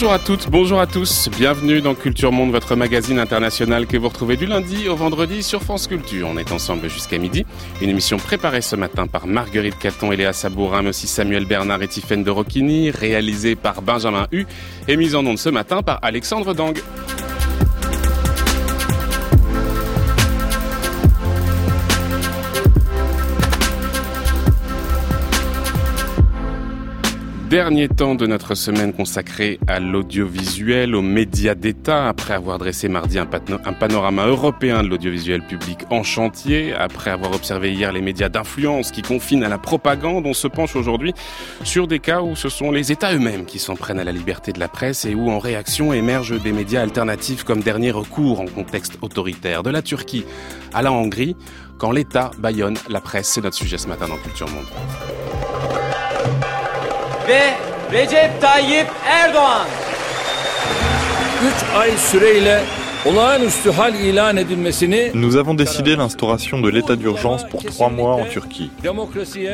Bonjour à toutes, bonjour à tous. Bienvenue dans Culture Monde, votre magazine international que vous retrouvez du lundi au vendredi sur France Culture. On est ensemble jusqu'à midi. Une émission préparée ce matin par Marguerite Caton et Léa Sabourin, mais aussi Samuel Bernard et Tiffaine de Rocchini, réalisée par Benjamin Hu et mise en onde ce matin par Alexandre Dang. Dernier temps de notre semaine consacrée à l'audiovisuel, aux médias d'État, après avoir dressé mardi un, panorama européen de l'audiovisuel public en chantier, après avoir observé hier les médias d'influence qui confinent à la propagande, on se penche aujourd'hui sur des cas où ce sont les États eux-mêmes qui s'en prennent à la liberté de la presse et où en réaction émergent des médias alternatifs comme dernier recours en contexte autoritaire. De la Turquie à la Hongrie, quand l'État baillonne la presse, c'est notre sujet ce matin dans Culture Monde. Ve Recep Tayyip Erdoğan. 3 ay süreyle olağanüstü hal ilan edilmesini Nous avons décidé l'instauration de l'état d'urgence pour trois mois en Turquie.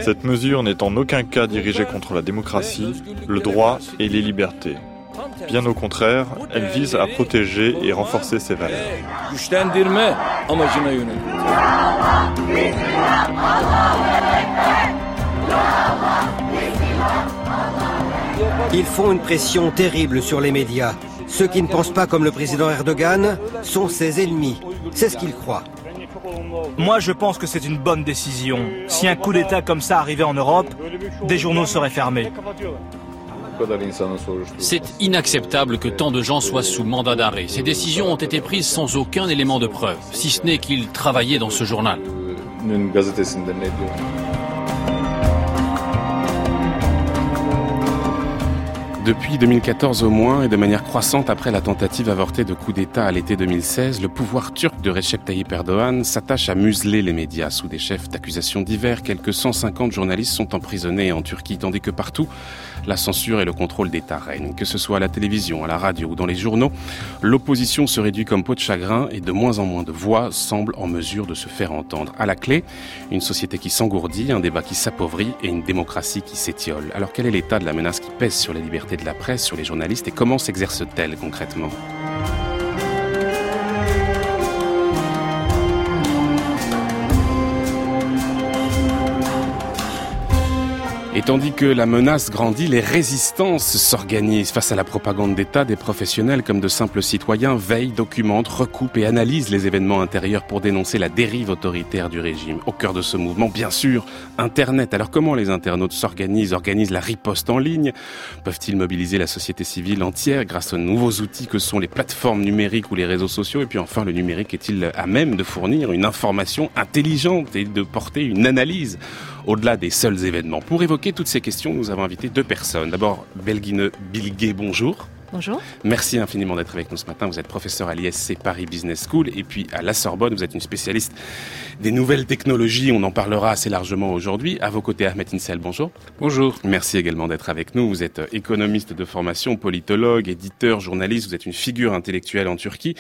Cette mesure n'est en aucun cas dirigée contre la démocratie, le droit et les libertés. Bien au contraire, elle vise à protéger et renforcer ces valeurs. Ils font une pression terrible sur les médias. Ceux qui ne pensent pas comme le président Erdogan sont ses ennemis. C'est ce qu'ils croient. Moi, je pense que c'est une bonne décision. Si un coup d'État comme ça arrivait en Europe, des journaux seraient fermés. C'est inacceptable que tant de gens soient sous mandat d'arrêt. Ces décisions ont été prises sans aucun élément de preuve, si ce n'est qu'ils travaillaient dans ce journal. Depuis 2014 au moins, et de manière croissante après la tentative avortée de coup d'État à l'été 2016, le pouvoir turc de Recep Tayyip Erdogan s'attache à museler les médias sous des chefs d'accusation divers. Quelques 150 journalistes sont emprisonnés en Turquie, tandis que partout, la censure et le contrôle d'État règnent. Que ce soit à la télévision, à la radio ou dans les journaux, l'opposition se réduit comme peau de chagrin et de moins en moins de voix semblent en mesure de se faire entendre. À la clé, une société qui s'engourdit, un débat qui s'appauvrit et une démocratie qui s'étiole. Alors quel est l'état de la menace qui pèse sur les libertés de la presse, sur les journalistes et comment s'exerce-t-elle concrètement? Et tandis que la menace grandit, les résistances s'organisent face à la propagande d'État. Des professionnels comme de simples citoyens veillent, documentent, recoupent et analysent les événements intérieurs pour dénoncer la dérive autoritaire du régime. Au cœur de ce mouvement, bien sûr, Internet. Alors comment les internautes s'organisent, organisent la riposte en ligne? Peuvent-ils mobiliser la société civile entière grâce aux nouveaux outils que sont les plateformes numériques ou les réseaux sociaux? Et puis enfin, le numérique est-il à même de fournir une information intelligente et de porter une analyse au-delà des seuls événements Pour évoquer toutes ces questions, nous avons invité deux personnes. D'abord, Belguine Bilguet, bonjour. Bonjour. Merci infiniment d'être avec nous ce matin. Vous êtes professeur à l'ISC Paris Business School et puis à la Sorbonne, vous êtes une spécialiste des nouvelles technologies. On en parlera assez largement aujourd'hui. À vos côtés, Ahmed Insel, bonjour. Bonjour. Merci également d'être avec nous. Vous êtes économiste de formation, politologue, éditeur, journaliste. Vous êtes une figure intellectuelle en Turquie.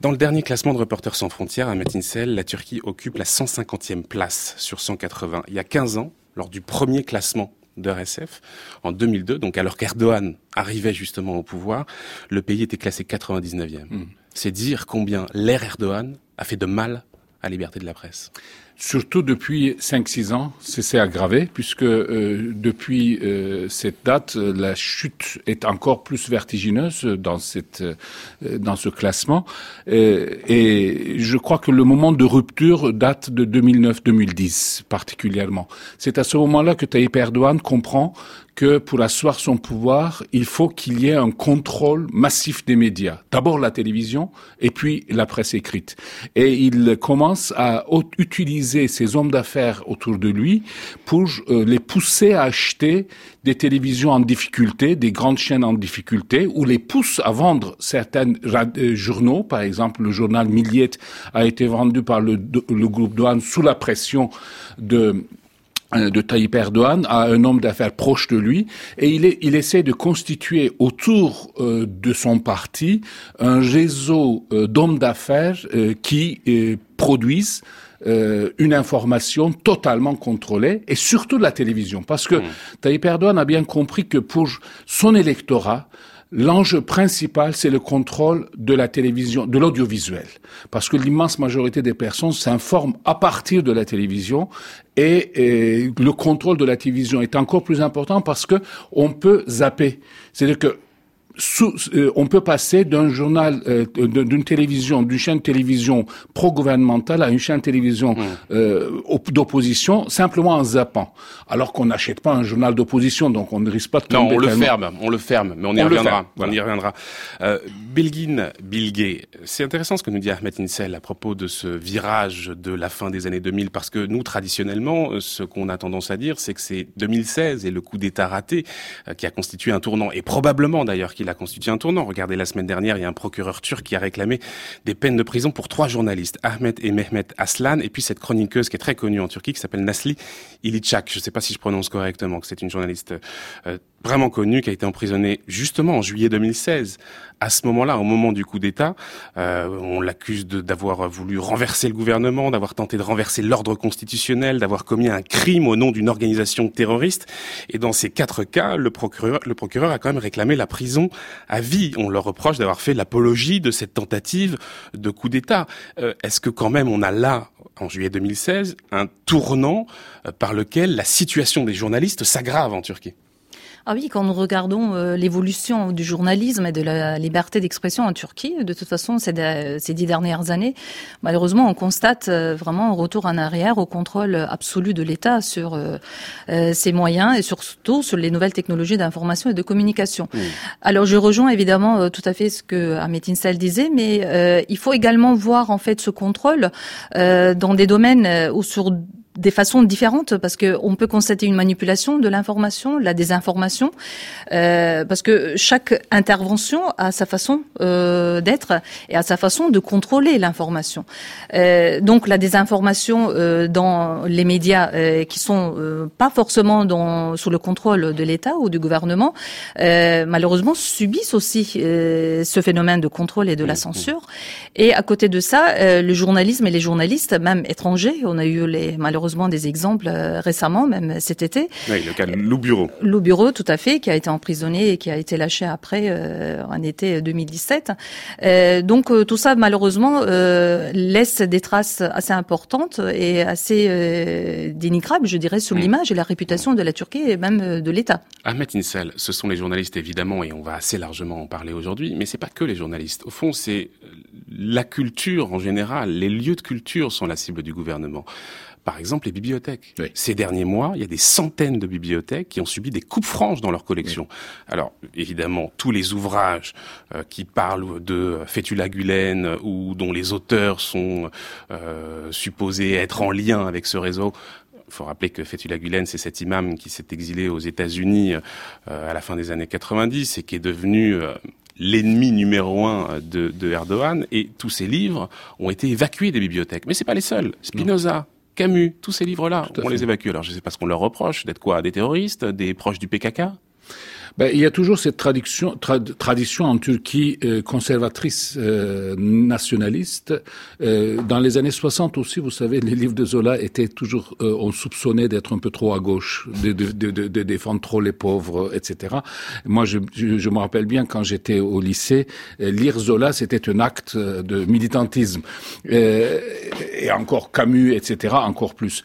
Dans le dernier classement de Reporters sans frontières, à Metinsel, la Turquie occupe la 150e place sur 180. Il y a 15 ans, lors du premier classement de RSF, en 2002, donc alors qu'Erdogan arrivait justement au pouvoir, le pays était classé 99e. C'est dire combien l'ère Erdogan a fait de mal à la liberté de la presse. Surtout depuis 5-6 ans, c'est aggravé puisque euh, depuis euh, cette date, euh, la chute est encore plus vertigineuse dans cette euh, dans ce classement. Euh, et je crois que le moment de rupture date de 2009-2010 particulièrement. C'est à ce moment-là que Tayyip Erdogan comprend que pour asseoir son pouvoir, il faut qu'il y ait un contrôle massif des médias. D'abord la télévision et puis la presse écrite. Et il commence à utiliser ses hommes d'affaires autour de lui pour euh, les pousser à acheter des télévisions en difficulté, des grandes chaînes en difficulté, ou les pousse à vendre certains journaux. Par exemple, le journal Milliet a été vendu par le, le groupe Douane sous la pression de de Tayyip Erdogan à un homme d'affaires proche de lui. Et il, est, il essaie de constituer autour euh, de son parti un réseau euh, d'hommes d'affaires euh, qui euh, produisent euh, une information totalement contrôlée et surtout de la télévision. Parce que Tayyip Erdogan a bien compris que pour son électorat L'enjeu principal, c'est le contrôle de la télévision, de l'audiovisuel. Parce que l'immense majorité des personnes s'informent à partir de la télévision et, le contrôle de la télévision est encore plus important parce que on peut zapper. C'est-à-dire que euh, on peut passer d'un journal, euh, d'une télévision, d'une chaîne de télévision pro-gouvernementale à une chaîne de télévision euh, d'opposition simplement en zappant. Alors qu'on n'achète pas un journal d'opposition, donc on ne risque pas de tomber. Non, on le ferme, on le ferme, mais on y reviendra. On y reviendra. Euh, Bilgin Bilgé, c'est intéressant ce que nous dit Ahmed Insel à propos de ce virage de la fin des années 2000, parce que nous, traditionnellement, ce qu'on a tendance à dire, c'est que c'est 2016 et le coup d'État raté qui a constitué un tournant, et probablement d'ailleurs qu'il a constitué un tournant. Regardez, la semaine dernière, il y a un procureur turc qui a réclamé des peines de prison pour trois journalistes, Ahmet et Mehmet Aslan, et puis cette chroniqueuse qui est très connue en Turquie, qui s'appelle Nasli Ilichak. Je ne sais pas si je prononce correctement, que c'est une journaliste euh, vraiment connu, qui a été emprisonné justement en juillet 2016. À ce moment-là, au moment du coup d'État, euh, on l'accuse d'avoir voulu renverser le gouvernement, d'avoir tenté de renverser l'ordre constitutionnel, d'avoir commis un crime au nom d'une organisation terroriste. Et dans ces quatre cas, le procureur, a quand même réclamé la prison à vie. On leur reproche d'avoir fait l'apologie de cette tentative de coup d'État. Euh, est-ce que quand même on a là, en juillet 2016, un tournant euh, par lequel la situation des journalistes s'aggrave en Turquie? Ah oui, quand nous regardons euh, l'évolution du journalisme et de la liberté d'expression en Turquie, de toute façon, ces, ces, dix dernières années, malheureusement, on constate euh, vraiment un retour en arrière au contrôle absolu de l'État sur euh, ses moyens et surtout sur les nouvelles technologies d'information et de communication. Alors, je rejoins évidemment tout à fait ce que Ahmet Insel disait, mais il faut également voir en fait ce contrôle dans des domaines où sur des façons différentes parce que on peut constater une manipulation de l'information, la désinformation, euh, parce que chaque intervention a sa façon euh, d'être et a sa façon de contrôler l'information. Euh, donc la désinformation euh, dans les médias euh, qui sont euh, pas forcément dans, sous le contrôle de l'État ou du gouvernement, malheureusement subissent aussi ce phénomène de contrôle et de la censure. Et à côté de ça, le journalisme et les journalistes, même étrangers, on a eu les malheureusement des exemples euh, récemment, même cet été. Oui, le cas de Lou Bureau. Lou Bureau, tout à fait, qui a été emprisonné et qui a été lâché après, euh, en été 2017. Euh, donc tout ça, malheureusement, laisse des traces assez importantes et assez dénigrables, je dirais, sur mm. l'image et la réputation de la Turquie et même de l'État. Ahmet Insel, ce sont les journalistes évidemment, et on va assez largement en parler aujourd'hui, mais c'est pas que les journalistes. Au fond, c'est la culture en général. Les lieux de culture sont la cible du gouvernement. Par exemple, les bibliothèques. Ces derniers mois, il y a des centaines de bibliothèques qui ont subi des coupes franches dans leur collection. Alors, évidemment, tous les ouvrages euh, qui parlent de Fétula Gulen ou dont les auteurs sont euh, supposés être en lien avec ce réseau il faut rappeler que Fethullah Gulen, c'est cet imam qui s'est exilé aux États-Unis euh, à la fin des années 90 et qui est devenu l'ennemi numéro un de, de, Erdogan. Et tous ces livres ont été évacués des bibliothèques. Mais c'est pas les seuls. Spinoza, Camus, tous ces livres-là, on les évacue. Alors je ne sais pas ce qu'on leur reproche, d'être quoi Des terroristes Des proches du PKK ben, il y a toujours cette tradition, tradition en Turquie euh, conservatrice euh, nationaliste. Euh, dans les années 60 aussi, vous savez, les livres de Zola étaient toujours, euh, on soupçonnait d'être un peu trop à gauche, de, de, de, de, défendre trop les pauvres, etc. Moi, je, je, je me rappelle bien quand j'étais au lycée, lire Zola, c'était un acte de militantisme. et encore Camus, etc., encore plus.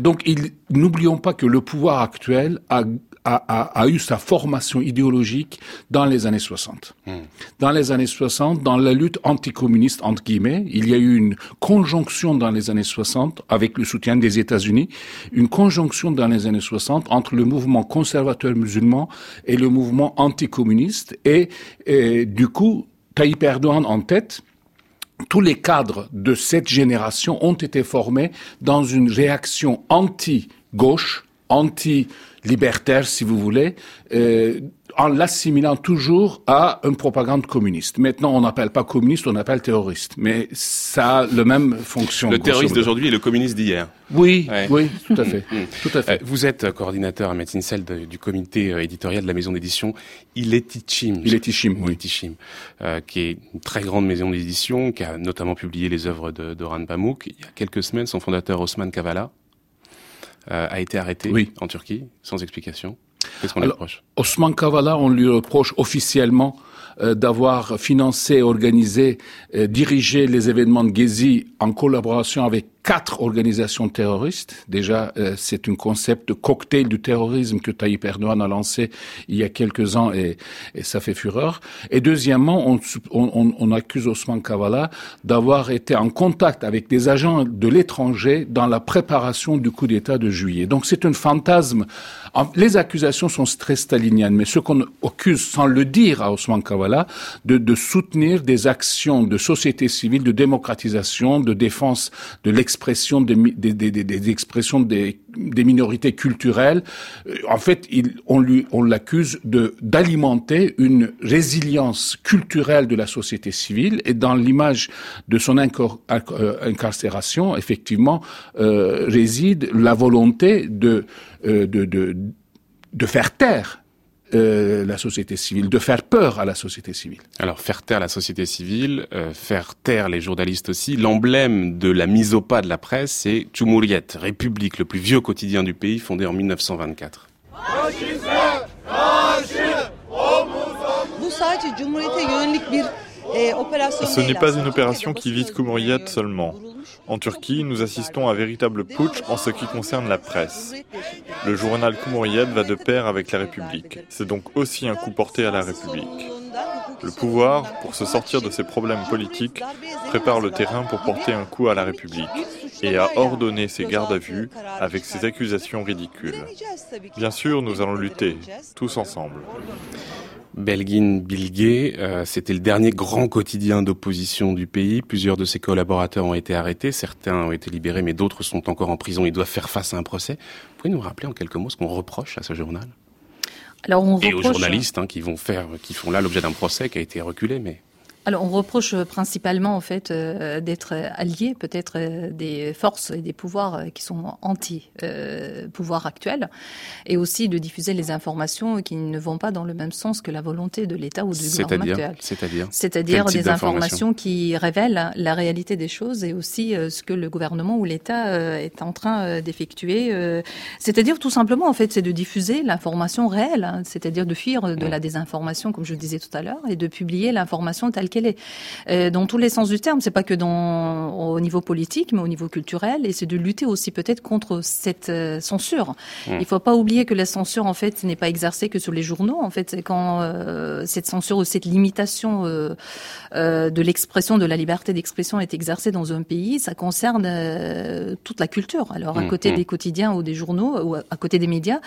donc, n'oublions pas que le pouvoir actuel a a, a, eu sa formation idéologique dans les années 60. Hmm. Dans les années 60, dans la lutte anticommuniste, entre guillemets, il y a eu une conjonction dans les années 60, avec le soutien des États-Unis, une conjonction dans les années 60 entre le mouvement conservateur musulman et le mouvement anticommuniste. Et, et du coup, Tayyip Erdogan en tête, tous les cadres de cette génération ont été formés dans une réaction anti-gauche, anti libertaire, si vous voulez, euh, en l'assimilant toujours à une propagande communiste. Maintenant, on n'appelle pas communiste, on appelle terroriste. Mais ça a le même fonction. Le terroriste d'aujourd'hui est le communiste d'hier. Oui, oui, tout à fait. Mm, tout à fait. Euh, vous êtes coordinateur à Médecine Cell du comité euh, éditorial de la maison d'édition Iletichim. Iletichim, oui. Iletichim, euh, qui est une très grande maison d'édition, qui a notamment publié les œuvres de, de Ran Pamuk. Il y a quelques semaines, son fondateur Osman Kavala euh, a été arrêté en Turquie sans explication. Qu'est-ce qu'on lui reproche Osman Kavala, on lui reproche officiellement d'avoir financé, organisé, dirigé les événements de Gezi en collaboration avec quatre organisations terroristes. Déjà, euh, c'est un concept de cocktail du terrorisme que Tayyip Erdogan a lancé il y a quelques ans et, et ça fait fureur. Et deuxièmement, on, on, on accuse Osman Kavala d'avoir été en contact avec des agents de l'étranger dans la préparation du coup d'État de juillet. Donc c'est un fantasme. Les accusations sont très staliniennes, mais ce qu'on accuse sans le dire à Osman Kavala, de, de soutenir des actions de société civile, de démocratisation, de défense de l'expérience expression des, expressions des, minorités culturelles. Euh, en fait, on lui, on l'accuse de d'alimenter une résilience culturelle de la société civile. Et dans l'image de son euh, incarcération, effectivement, euh, réside la volonté de, de, de faire taire euh, la société civile, de faire peur à la société civile. Alors faire taire la société civile, euh, faire taire les journalistes aussi. L'emblème de la mise au pas de la presse, c'est Cumhuriyet, République, le plus vieux quotidien du pays, fondé en 1924. Ce n'est pas une opération qui vise Cumhuriyet seulement. En Turquie, nous assistons à un véritable putsch en ce qui concerne la presse. Le journal Cumhuriyet va de pair avec la République. C'est donc aussi un coup porté à la République. Le pouvoir, pour se sortir de ses problèmes politiques, prépare le terrain pour porter un coup à la République et a ordonné ses gardes à vue avec ses accusations ridicules. Bien sûr, nous allons lutter, tous ensemble. Belgin Bilge, euh, c'était le dernier grand quotidien d'opposition du pays. Plusieurs de ses collaborateurs ont été arrêtés, certains ont été libérés, mais d'autres sont encore en prison. Ils doivent faire face à un procès. Vous pouvez nous rappeler en quelques mots ce qu'on reproche à ce journal? Alors on Et aux journalistes hein, qui vont faire, qui font là l'objet d'un procès qui a été reculé, mais alors, on reproche principalement en fait euh, d'être alliés peut-être euh, des forces et des pouvoirs euh, qui sont anti-pouvoir actuel, et aussi de diffuser les informations qui ne vont pas dans le même sens que la volonté de l'État ou du gouvernement actuel. C'est-à-dire C'est-à-dire des informations qui révèlent la réalité des choses et aussi ce que le gouvernement ou l'État est en train d'effectuer. C'est-à-dire tout simplement en fait, c'est de diffuser l'information réelle, hein, c'est-à-dire de fuir de mm. la désinformation, comme je disais tout à l'heure, et de publier l'information telle qu'elle est. Euh, dans tous les sens du terme, c'est pas que dans, au niveau politique, mais au niveau culturel, et c'est de lutter aussi peut-être contre cette euh, censure. Mmh. Il faut pas oublier que la censure, en fait, n'est pas exercée que sur les journaux. En fait, c'est quand euh, cette censure ou cette limitation de l'expression, de la liberté d'expression est exercée dans un pays, ça concerne toute la culture. Alors, à mmh, côté mmh. des quotidiens ou des journaux, ou à côté des médias,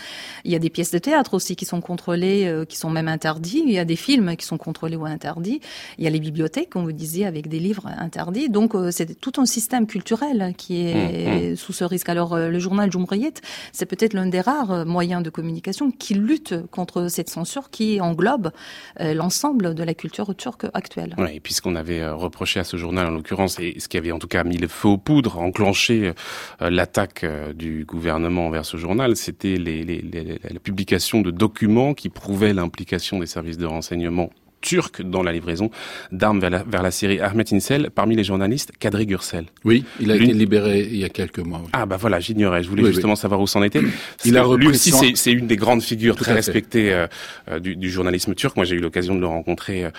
il y a des pièces de théâtre aussi qui sont contrôlées, qui sont même interdites. Il y a des films qui sont contrôlés ou interdits. Il y a les bibliothèques, comme vous disiez, avec des livres interdits. Donc euh, c'est tout un système culturel qui est mmh, mmh. sous ce risque. Alors euh, le journal Jumriyet, c'est peut-être l'un des rares euh, moyens de communication qui lutte contre cette censure qui englobe l'ensemble de la culture turque actuelle. Oui, et puisqu'on avait reproché à ce journal, en l'occurrence, et ce qui avait en tout cas mis le feu aux poudres, enclenché l'attaque du gouvernement envers ce journal, c'était les, les, les, la publication de documents qui prouvaient l'implication des services de renseignement turc dans la livraison d'armes vers la, vers la Syrie. Ahmed Insel, parmi les journalistes, Kadri Gürsel. Oui, il a été libéré il y a quelques mois. Ah bah voilà, j'ignorais. Je voulais justement savoir où c'en était. Il a lui aussi, c'est une des grandes figures très respectées euh, euh, du, du, journalisme turc. Moi, j'ai eu l'occasion de le rencontrer euh,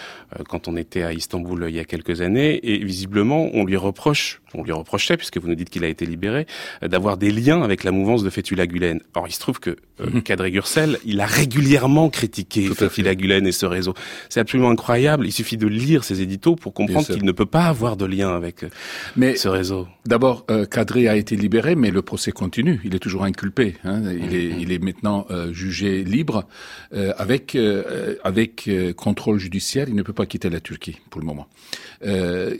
quand on était à Istanbul il y a quelques années, et visiblement, on lui reproche, on lui reprochait, puisque vous nous dites qu'il a été libéré, d'avoir des liens avec la mouvance de Fethullah Gulen. Or, il se trouve que mm Kadri Gürsel, il a régulièrement critiqué Fethullah Gulen et ce réseau. C'est absolument incroyable. Il suffit de lire ces éditos pour comprendre qu'il ne peut pas avoir de lien avec euh, mais ce réseau. D'abord, euh, Kadri a été libéré, mais le procès continue. Il est toujours inculpé. Hein. Il, est, il, est, maintenant euh, jugé libre euh, avec avec contrôle judiciaire. Il ne peut pas quitter la Turquie pour le moment.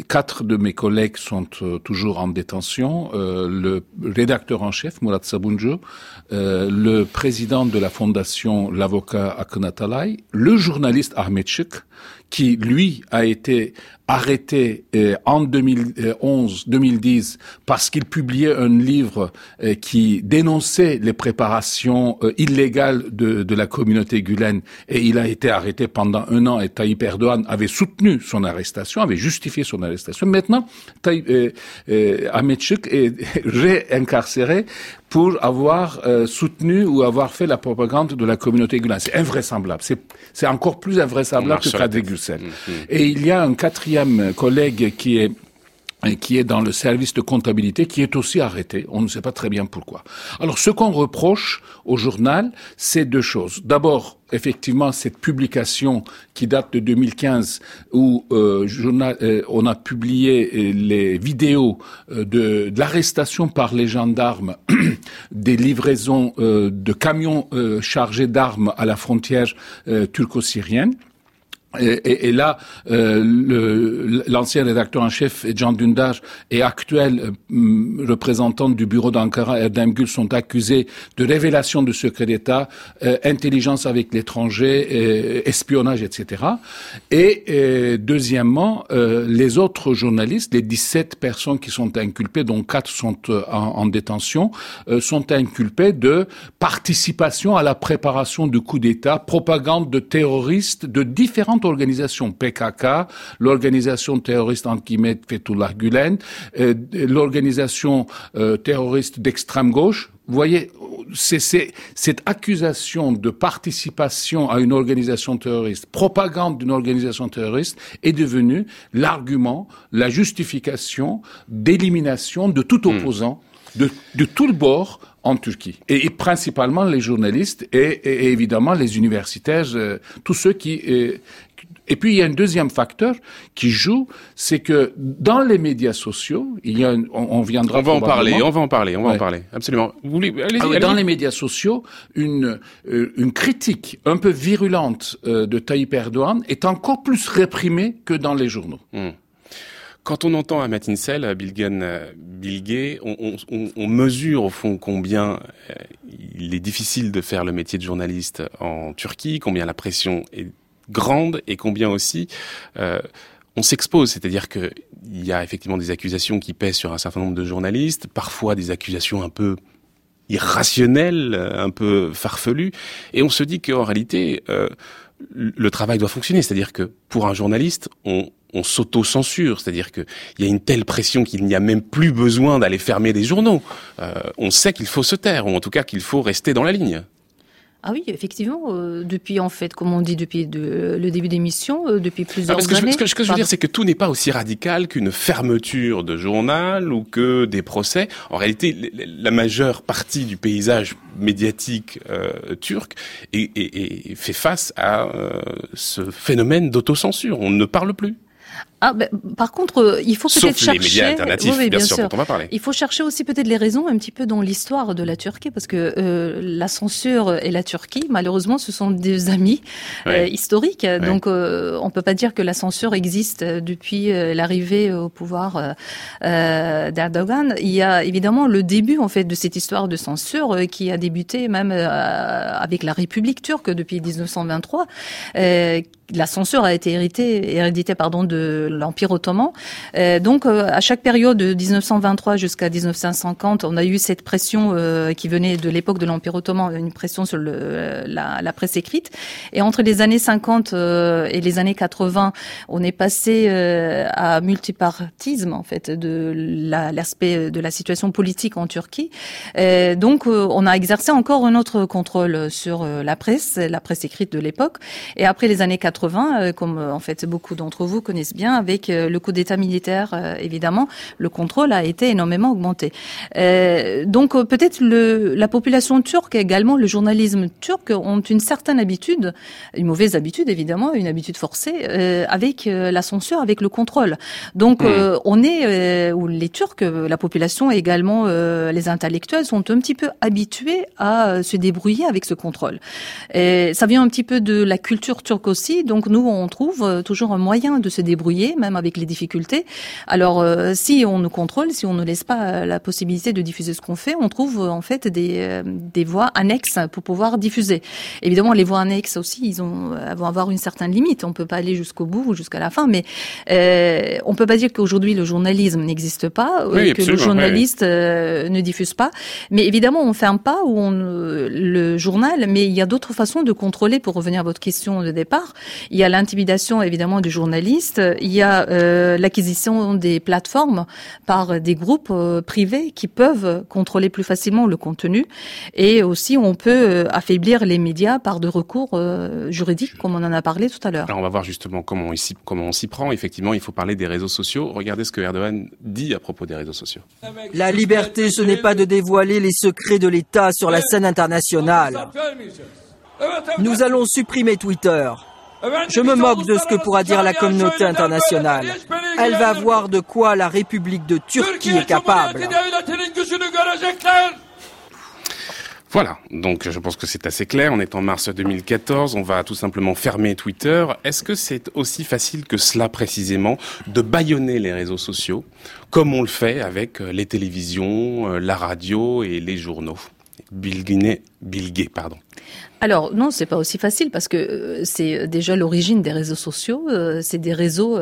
Quatre de mes collègues sont toujours en détention. le rédacteur en chef, Murat Sabuncu, le président de la fondation, l'avocat Akın Atalay, le journaliste Ahmet Şık, qui lui a été arrêté euh, en 2011-2010 parce qu'il publiait un livre euh, qui dénonçait les préparations euh, illégales de, de, la communauté Gulen et il a été arrêté pendant un an et Tayyip Erdogan avait soutenu son arrestation, avait justifié son arrestation. Maintenant, Tayyip, Ahmet Şık est réincarcéré pour avoir euh, soutenu ou avoir fait la propagande de la communauté gulen. C'est invraisemblable. C'est encore plus invraisemblable que Gülsen. Mm, mm. Et il y a un quatrième collègue qui est qui est dans le service de comptabilité, qui est aussi arrêté. On ne sait pas très bien pourquoi. Alors, ce qu'on reproche au journal, c'est deux choses. D'abord, effectivement, cette publication qui date de 2015, où euh, journal, euh, on a publié euh, les vidéos de, de l'arrestation par les gendarmes des livraisons de camions chargés d'armes à la frontière turco-syrienne. Et, et, là, euh, l'ancien rédacteur en chef, Jean Dundar, et actuel euh, représentant du bureau d'Ankara, Erdem Gül, sont accusés de révélation de secrets d'État, euh, intelligence avec l'étranger, euh, espionnage, etc. Et deuxièmement, les autres journalistes, les 17 personnes qui sont inculpées, dont 4 sont en, en, détention, sont inculpés de participation à la préparation du coup d'État, propagande de terroristes de différentes organisation PKK, l'organisation terroriste anti Fethullah Gulen, euh, l'organisation euh, terroriste d'extrême gauche. Vous voyez, c'est cette accusation de participation à une organisation terroriste, propagande d'une organisation terroriste, est devenue l'argument, la justification d'élimination de tout hmm. opposant, de, de tout le bord en Turquie. Et, principalement les journalistes et, évidemment les universitaires, euh, tous ceux qui, et puis il y a un deuxième facteur qui joue, c'est que dans les médias sociaux, il y a, on, viendra. On va en parler, on va en parler, on va en parler, absolument. Vous voulez, allez ah dans les médias sociaux, une euh, une critique un peu virulente euh, de Tayyip Erdogan est encore plus réprimée que dans les journaux. Hmm. Quand on entend Ahmet Insel, Bilgen Bilge, on, mesure au fond combien euh, il est difficile de faire le métier de journaliste en Turquie, combien la pression est grande et combien aussi euh, on s'expose, c'est-à-dire qu'il y a effectivement des accusations qui pèsent sur un certain nombre de journalistes, parfois des accusations un peu irrationnelles, un peu farfelues, et on se dit qu'en réalité, euh, le travail doit fonctionner, c'est-à-dire que pour un journaliste, on, on s'auto-censure, c'est-à-dire qu'il y a une telle pression qu'il n'y a même plus besoin d'aller fermer des journaux. Euh, on sait qu'il faut se taire, ou en tout cas qu'il faut rester dans la ligne. Ah oui, effectivement, euh, depuis en fait, comme on dit depuis de, le début d'émission, euh, depuis plusieurs ah, années. ce que, ce que je veux dire, c'est que tout n'est pas aussi radical qu'une fermeture de journal ou que des procès. En réalité, la majeure partie du paysage médiatique euh, turc est, est, est, fait face à ce phénomène d'autocensure. On ne parle plus. Ah, ben, par contre, euh, il faut peut-être chercher. Les médias alternatifs, oui, bien, sûr, on va parler. Il faut chercher aussi peut-être les raisons un petit peu dans l'histoire de la Turquie, parce que euh, la censure et la Turquie, malheureusement, ce sont des amis euh, historiques. Donc, euh, on peut pas dire que la censure existe depuis l'arrivée au pouvoir d'Erdogan. Il y a évidemment le début en fait de cette histoire de censure qui a débuté même avec la République turque depuis 1923 la censure a été héritée, héréditée pardon, de l'Empire ottoman. Euh, donc, euh, à chaque période de 1923 jusqu'à 1950, on a eu cette pression euh, qui venait de l'époque de l'Empire ottoman, une pression sur le, la, la, presse écrite. Et entre les années 50 et les années 80, on est passé à multipartisme, en fait, de l'aspect de la situation politique en Turquie. donc, on a exercé encore un autre contrôle sur la presse, la presse écrite de l'époque. Et après les années 80, euh, comme euh, en fait beaucoup d'entre vous connaissent bien, avec euh, le coup d'État militaire, évidemment, le contrôle a été énormément augmenté. donc peut-être la population turque également, le journalisme turc ont une certaine habitude, une mauvaise habitude évidemment, une habitude forcée, avec la censure, avec le contrôle. Donc hmm. on est, ou les Turcs, la population également, les intellectuels sont un petit peu habitués à se débrouiller avec ce contrôle. Et ça vient un petit peu de la culture turque aussi. Donc nous, on trouve euh, toujours un moyen de se débrouiller, même avec les difficultés. Alors euh, si on nous contrôle, si on ne laisse pas euh, la possibilité de diffuser ce qu'on fait, on trouve en fait des, des voies annexes pour pouvoir diffuser. Évidemment, les voies annexes aussi, ils ont, vont avoir une certaine limite. On peut pas aller jusqu'au bout ou jusqu'à la fin, mais euh, on peut pas dire qu'aujourd'hui le journalisme n'existe pas, que le journaliste ne diffuse pas. Mais évidemment, on ferme pas ou on, le journal, mais il y a d'autres façons de contrôler. Pour revenir à votre question de départ, Il y a l'intimidation évidemment du journaliste. Il y a euh, l'acquisition des plateformes par des groupes euh, privés qui peuvent contrôler plus facilement le contenu. Et aussi, on peut euh, affaiblir les médias par de recours juridiques, comme on en a parlé tout à l'heure. Alors on va voir justement comment on, comment on s'y prend. Effectivement, il faut parler des réseaux sociaux. Regardez ce que Erdogan dit à propos des réseaux sociaux. La liberté, ce n'est pas de dévoiler les secrets de l'État sur la scène internationale. Nous allons supprimer Twitter. Je me moque de ce que pourra dire la communauté internationale. Elle va voir de quoi la République de Turquie est capable. Voilà, donc je pense que c'est assez clair. On est en mars 2014, on va tout simplement fermer Twitter. Est-ce que c'est aussi facile que cela précisément de bâillonner les réseaux sociaux, comme on le fait avec euh, les télévisions, euh, la radio et les journaux? Bilgué, pardon. Alors non, c'est pas aussi facile parce que euh, c'est déjà l'origine des réseaux sociaux. c'est des réseaux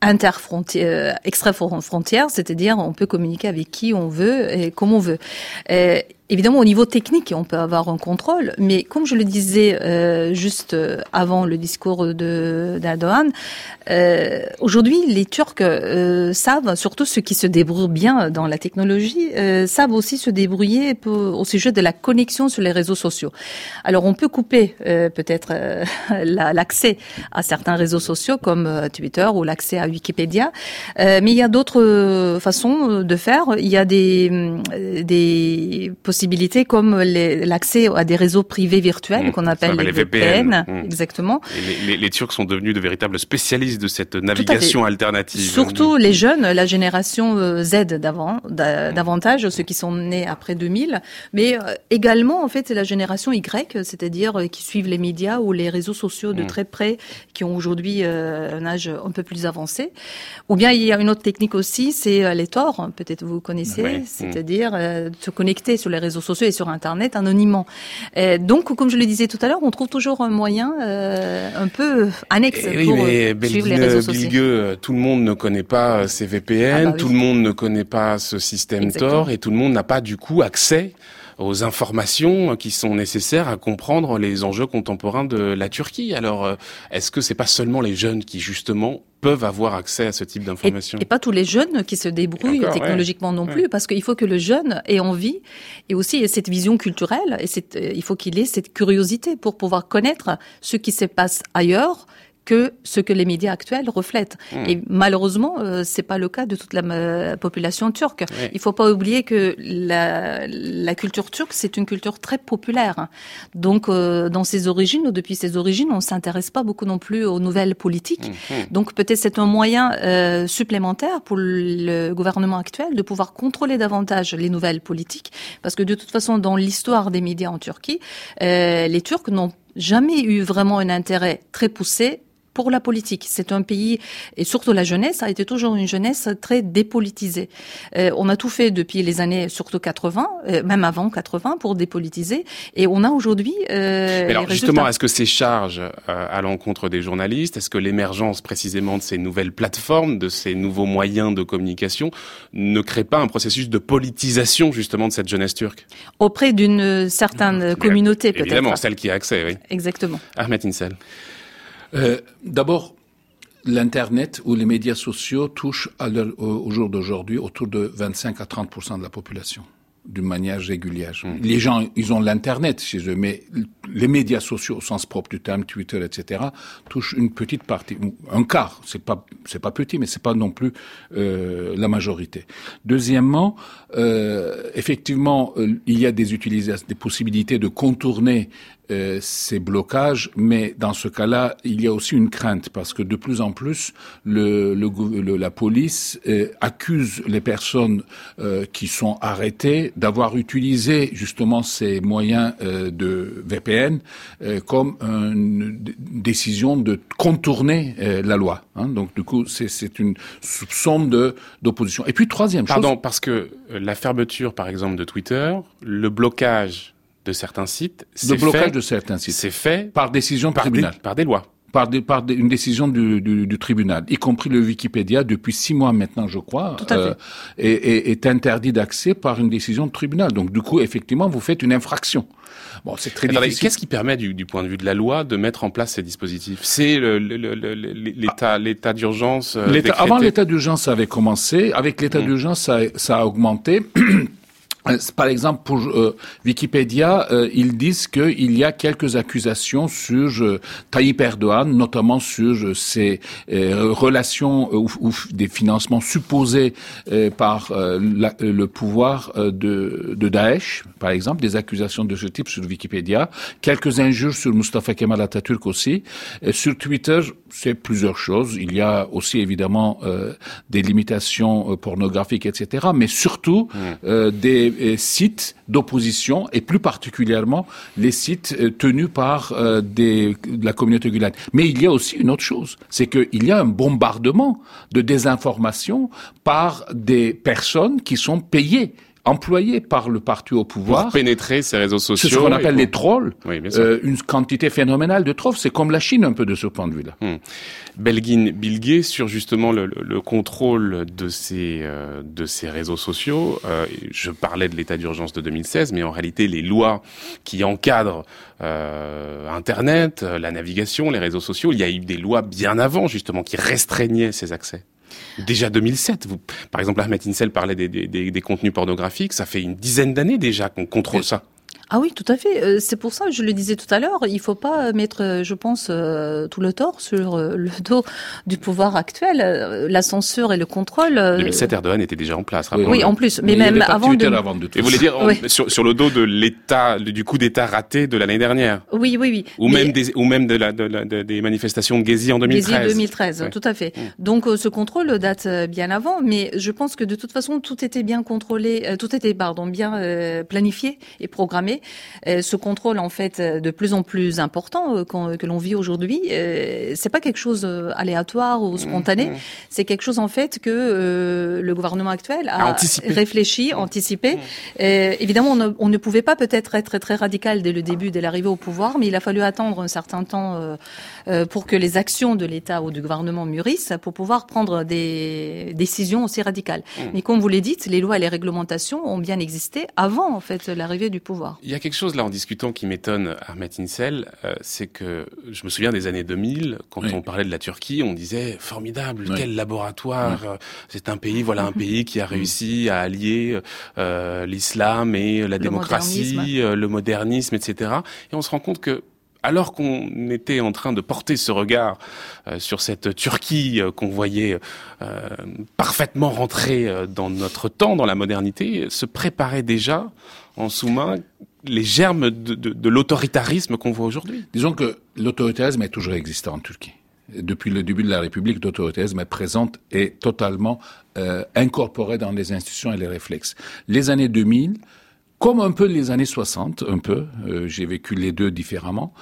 interfrontières, extra-frontières, c'est-à-dire on peut communiquer avec qui on veut et comme on veut. Évidemment, au niveau technique, on peut avoir un contrôle, mais comme je le disais euh, juste euh, avant le discours de euh, aujourd'hui, les Turcs euh, savent, surtout ceux qui se débrouillent bien dans la technologie, euh, savent aussi se débrouiller au sujet de la connexion sur les réseaux sociaux. Alors, on peut couper peut-être l'accès à certains réseaux sociaux comme Twitter ou l'accès à Wikipédia, mais il y a d'autres façons de faire. Il y a des, des possibilités possibilités comme l'accès à des réseaux privés virtuels mmh. qu'on appelle les, VPN. Mmh. Exactement. Les, les, Turcs sont devenus de véritables spécialistes de cette navigation alternative. Surtout mmh. les jeunes, la génération euh, Z d'avant, davantage ceux qui sont nés après 2000, mais euh, également en fait c'est la génération Y, c'est-à-dire euh, qui suivent les médias ou les réseaux sociaux de très près, qui ont aujourd'hui un âge un peu plus avancé. Ou bien il y a une autre technique aussi, c'est les Tor, peut-être vous connaissez, c'est-à-dire se connecter sur les réseaux réseaux sociaux et sur Internet anonymement. donc, comme je le disais tout à l'heure, on trouve toujours un moyen euh, un peu annexe eh pour euh, suivre les réseaux sociaux. Euh, tout le monde ne connaît pas ces VPN, ah bah tout le monde ne connaît pas ce système Tor et tout le monde n'a pas du coup accès aux informations qui sont nécessaires à comprendre les enjeux contemporains de la Turquie. Alors, est-ce que c'est pas seulement les jeunes qui justement peuvent avoir accès à ce type d'informations? Et, pas tous les jeunes qui se débrouillent technologiquement non plus, parce qu'il faut que le jeune ait envie et aussi ait cette vision culturelle, et euh, il faut qu'il ait cette curiosité pour pouvoir connaître ce qui se passe ailleurs que ce que les médias actuels reflètent. Hmm. Et malheureusement, euh, c'est pas le cas de toute la euh, population turque. Il faut pas oublier que la, la culture turque, c'est une culture très populaire. Donc, euh, dans ses origines ou depuis ses origines, on s'intéresse pas beaucoup non plus aux nouvelles politiques. Hmm. Donc, peut-être c'est un moyen euh, supplémentaire pour le gouvernement actuel de pouvoir contrôler davantage les nouvelles politiques, parce que de toute façon, dans l'histoire des médias en Turquie, les Turcs n'ont jamais eu vraiment un intérêt très poussé pour la politique. C'est un pays, et surtout la jeunesse, a été toujours une jeunesse très dépolitisée. Euh, on a tout fait depuis les années, surtout 80, euh, même avant 80, pour dépolitiser. Et on a aujourd'hui. Euh, alors justement, est-ce que ces charges à l'encontre des journalistes, est-ce que l'émergence précisément de ces nouvelles plateformes, de ces nouveaux moyens de communication, ne crée pas un processus de politisation justement de cette jeunesse turque? Auprès d'une certaine communauté, peut-être. Évidemment, celle qui a accès, oui. Exactement. Ahmed Insel. Euh, d'abord, l'Internet ou les médias sociaux touchent au jour d'aujourd'hui autour de 25 à 30% de la population d'une manière régulière. Mmh. Les gens, ils ont l'internet chez eux, mais les médias sociaux au sens propre du terme, Twitter, etc., touchent une petite partie, un quart. C'est pas, c'est pas petit, mais c'est pas non plus euh, la majorité. Deuxièmement, euh, effectivement, euh, il y a des utilisations, des possibilités de contourner euh, ces blocages, mais dans ce cas-là, il y a aussi une crainte parce que de plus en plus, le, le, la police euh, accuse les personnes euh, qui sont arrêtées d'avoir utilisé justement ces moyens de VPN comme une décision de contourner la loi. Hein. Donc du coup, c'est une soupçon de d'opposition. Et puis troisième chose. Pardon, parce que la fermeture, par exemple, de Twitter, le blocage de certains sites. Le blocage de certains sites. C'est fait par décision par tribunal. par des lois. par, des, par une décision du, du, du, tribunal, y compris le Wikipédia depuis six mois maintenant, je crois, euh, est, est, interdit d'accès par une décision du tribunal. Donc du coup, effectivement, vous faites une infraction. Bon, c'est très difficile. Qu'est-ce qui permet, du, du, point de vue de la loi, de mettre en place ces dispositifs? C'est l'état, l'état d'urgence. Euh, avant l'état d'urgence, ça avait commencé. Avec l'état mmh. d'urgence, ça, ça a augmenté. Euh, par exemple, pour euh, Wikipédia, euh, ils disent qu'il y a quelques accusations sur Tayyip Erdogan, notamment sur ses relations ou, des financements supposés par le pouvoir de, de, Daesh, par exemple, des accusations de ce type sur Wikipédia, quelques injures sur Mustafa Kemal Atatürk aussi. sur Twitter, c'est plusieurs choses. Il y a aussi évidemment des limitations pornographiques, etc., mais surtout mmh. des euh, sites d'opposition et plus particulièrement les sites euh, tenus par euh, la communauté guyane. Mais il y a aussi une autre chose, c'est qu'il y a un bombardement de désinformation par des personnes qui sont payées employés par le parti au pouvoir. Pour pénétrer ces réseaux sociaux. C'est ce qu'on appelle les trolls. Euh, une quantité phénoménale de trolls. C'est comme la Chine un peu de ce point de vue-là. Hmm. Belgin Bilgué sur justement le, le, contrôle de ces euh, de ces réseaux sociaux. Euh, je parlais de l'état d'urgence de 2016, mais en réalité les lois qui encadrent euh, Internet, la navigation, les réseaux sociaux, il y a eu des lois bien avant justement qui restreignaient ces accès. Déjà 2007, vous, par exemple, Ahmed Insel parlait des, des, des contenus pornographiques, ça fait une dizaine d'années déjà qu'on contrôle ça. Ah oui, tout à fait. Euh, c'est pour ça, je le disais tout à l'heure, il faut pas mettre, euh, je pense, euh, tout le tort sur le dos du pouvoir actuel. La censure et le contrôle. 2007, Erdogan était déjà en place. Oui, oui, en plus, mais, même avant de. Avant de et vous voulez dire sur, sur, le dos de l'État, du coup d'État raté de l'année dernière. Oui, oui, oui. Ou même des, ou même de la de, de, des manifestations de Gezi en 2013. Gezi 2013, tout à fait. Mm. Donc ce contrôle date bien avant, mais je pense que de toute façon tout était bien contrôlé, tout était pardon bien planifié et programmé euh, ce contrôle en fait euh, de plus en plus important euh, que l'on vit aujourd'hui, c'est pas quelque chose aléatoire ou spontané, mmh. c'est quelque chose en fait que le gouvernement actuel a réfléchi, mmh. anticipé. évidemment, on ne, pouvait pas peut-être être très radical dès le début, dès l'arrivée au pouvoir, mais il a fallu attendre un certain temps pour que les actions de l'État ou du gouvernement mûrissent pour pouvoir prendre des décisions aussi radicales. Mais comme vous l'avez dit, les lois et les réglementations ont bien existé avant en fait l'arrivée du pouvoir. Il y a quelque chose là en discutant qui m'étonne, Ahmet Insel, euh, c'est que je me souviens des années 2000, quand on parlait de la Turquie, on disait formidable, quel laboratoire, euh, c'est un pays, voilà un pays qui a réussi à allier euh, l'islam et la démocratie, le modernisme, etc. Et on se rend compte que alors qu'on était en train de porter ce regard sur cette Turquie qu'on voyait parfaitement rentrer dans notre temps, dans la modernité, se préparait déjà en sous-main les germes de, de, l'autoritarisme qu'on voit aujourd'hui Disons que l'autoritarisme est toujours existant en Turquie. Depuis le début de la République, l'autoritarisme est présente et totalement euh, incorporé dans les institutions et les réflexes. Les années 2000, comme un peu les années 60, un peu, euh, j'ai vécu les deux différemment,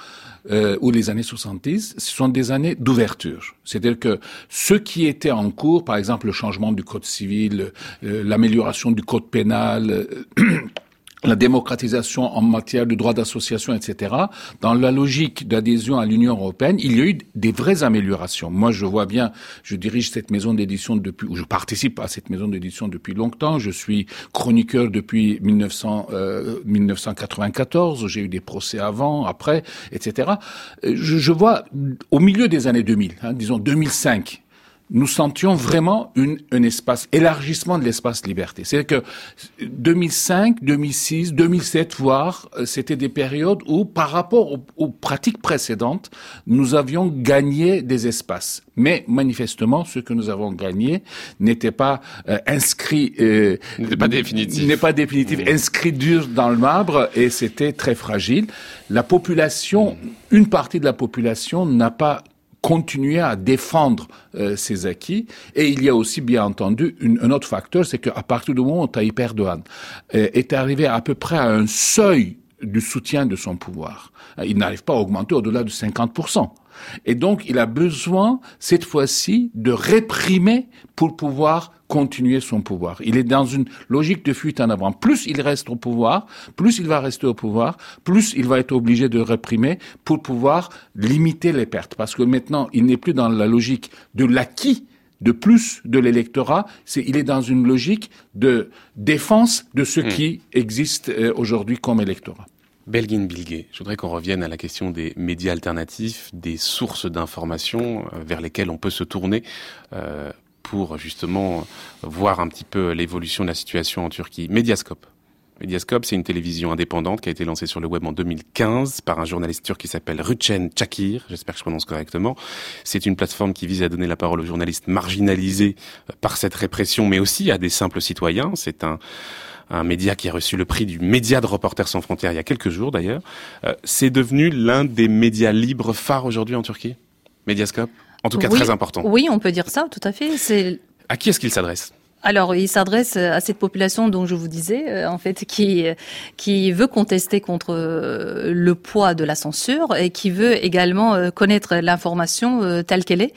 euh, ou les années 70, ce sont des années d'ouverture. C'est-à-dire que ce qui était en cours, par exemple le changement du code civil, euh, l'amélioration du code pénal, la démocratisation en matière de droit d'association, etc. Dans la logique d'adhésion à l'Union européenne, il y a eu des vraies améliorations. Moi, je vois bien, je dirige cette maison d'édition depuis, ou je participe à cette maison d'édition depuis longtemps. Je suis chroniqueur depuis 1900, euh, 1994. J'ai eu des procès avant, après, etc. Je, je vois au milieu des années 2000, hein, disons 2005, nous sentions vraiment une, un espace, élargissement de l'espace liberté. C'est-à-dire que 2005, 2006, 2007, voire, euh, c'était des périodes où, par rapport aux, pratiques précédentes, nous avions gagné des espaces. Mais manifestement, ce que nous avons gagné n'était pas euh, inscrit, euh, n'est pas définitif, n'est pas définitif, mmh. inscrit dur dans le marbre, et c'était très fragile. La population, une partie de la population n'a pas continuer à défendre euh, ses acquis. Et il y a aussi, bien entendu, un autre facteur, c'est qu'à partir du moment où Tayyip Erdogan euh, est arrivé à peu près à un seuil du soutien de son pouvoir. Il n'arrive pas à augmenter au-delà de 50%. Et donc, il a besoin, cette fois-ci, de réprimer pour pouvoir continuer son pouvoir. Il est dans une logique de fuite en avant. Plus il reste au pouvoir, plus il va rester au pouvoir, plus il va être obligé de réprimer pour pouvoir limiter les pertes. Parce que maintenant, il n'est plus dans la logique de l'acquis de plus de l'électorat, c'est il est dans une logique de défense de ce hmm. qui existe euh, aujourd'hui comme électorat. Belgin Bilguet, je voudrais qu'on revienne à la question des médias alternatifs, des sources d'information euh, vers lesquelles on peut se tourner euh, pour justement voir un petit peu l'évolution de la situation en Turquie. Mediascope. Mediascope, c'est une télévision indépendante qui a été lancée sur le web en 2015 par un journaliste turc qui s'appelle Ruchen Çakir, j'espère que je prononce correctement. C'est une plateforme qui vise à donner la parole aux journalistes marginalisés euh, par cette répression, mais aussi à des simples citoyens. C'est un, un média qui a reçu le prix du média de Reporters sans frontières il y a quelques jours d'ailleurs. Euh, c'est devenu l'un des médias libres phares aujourd'hui en Turquie Mediascope? En tout cas très important. Oui, on peut dire ça, tout à fait. C'est... À qui est-ce qu'il s'adresse? Alors, il s'adresse à cette population dont je vous disais, euh, en fait, qui qui veut contester contre euh, le poids de la censure et qui veut également euh, connaître l'information telle qu'elle est,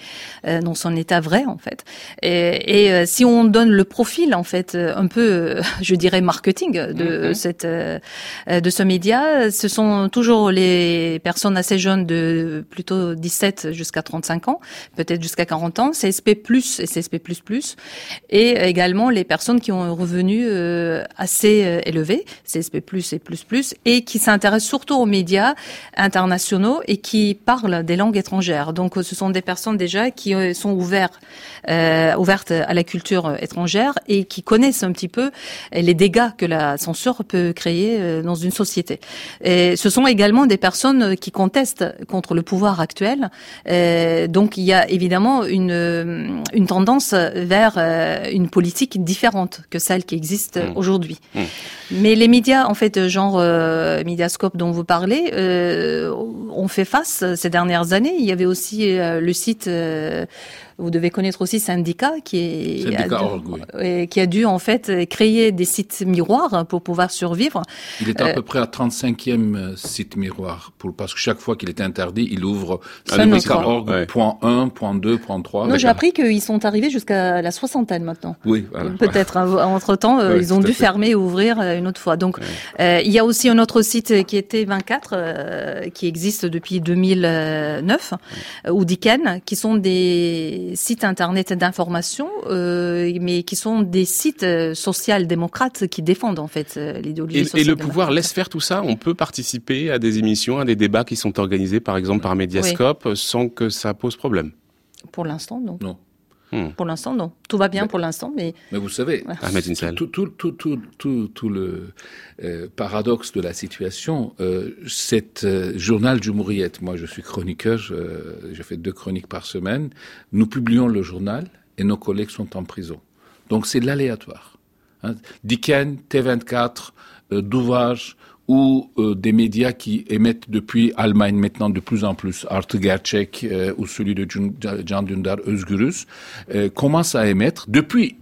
dans son état vrai, en fait. Et, et, si on donne le profil, en fait, un peu, je dirais, marketing de mhm. cette de ce média, ce sont toujours les personnes assez jeunes de plutôt 17 jusqu'à 35 ans, peut-être jusqu'à 40 ans, CSP+ et CSP++, et également les personnes qui ont un revenu euh, assez euh, élevé, CSP+, et et qui s'intéressent surtout aux médias internationaux et qui parlent des langues étrangères. Donc, ce sont des personnes déjà qui euh, sont ouvertes, à la culture étrangère et qui connaissent un petit peu les dégâts que la censure peut créer dans une société. Ce sont également des personnes qui contestent contre le pouvoir actuel. donc, il y a évidemment une tendance vers une politique politique différente que celle qui existe mmh. aujourd'hui. Mmh. Mais les médias, en fait, genre euh, Mediascope dont vous parlez, euh, ont fait face ces dernières années. Il y avait aussi euh, le site euh, vous devez connaître aussi Syndicat qui est a, qui a dû en fait créer des sites miroirs pour pouvoir survivre. Il est à euh, peu près à 35e euh, site miroir pour parce que chaque fois qu'il est interdit, il ouvre syndicat.org point 1, point 2, point 3. Non, j'ai appris qu'ils sont arrivés jusqu'à la soixantaine maintenant. Oui, Peut-être hein, entre temps, euh, ils ont dû fermer et ouvrir une autre fois. Donc il y a aussi un autre site qui était 24 qui existe depuis 2009 ou Diken qui sont des sites internet d'information, euh, mais qui sont des sites euh, social-démocrates qui défendent en fait euh, l'idéologie Et, et le pouvoir laisse faire tout ça On peut participer à des émissions, à des débats qui sont organisés par exemple par Mediascope sans que ça pose problème Pour l'instant, non. Non. Hmm. Pour l'instant, non. Tout va bien pour l'instant, mais... Mais vous savez, tout, tout, tout, tout, tout, le euh, paradoxe de la situation, euh, cette euh, journal du Mouriette, moi je suis chroniqueur, je, fais deux chroniques par semaine, nous publions le journal et nos collègues sont en prison. Donc c'est l'aléatoire. Hein. Diken, T24, Douvage, ou euh, des médias qui émettent depuis Allemagne maintenant de plus en plus, Arte Gerçek euh, ou celui de Can Dündar Özgürüz, euh, commencent à émettre depuis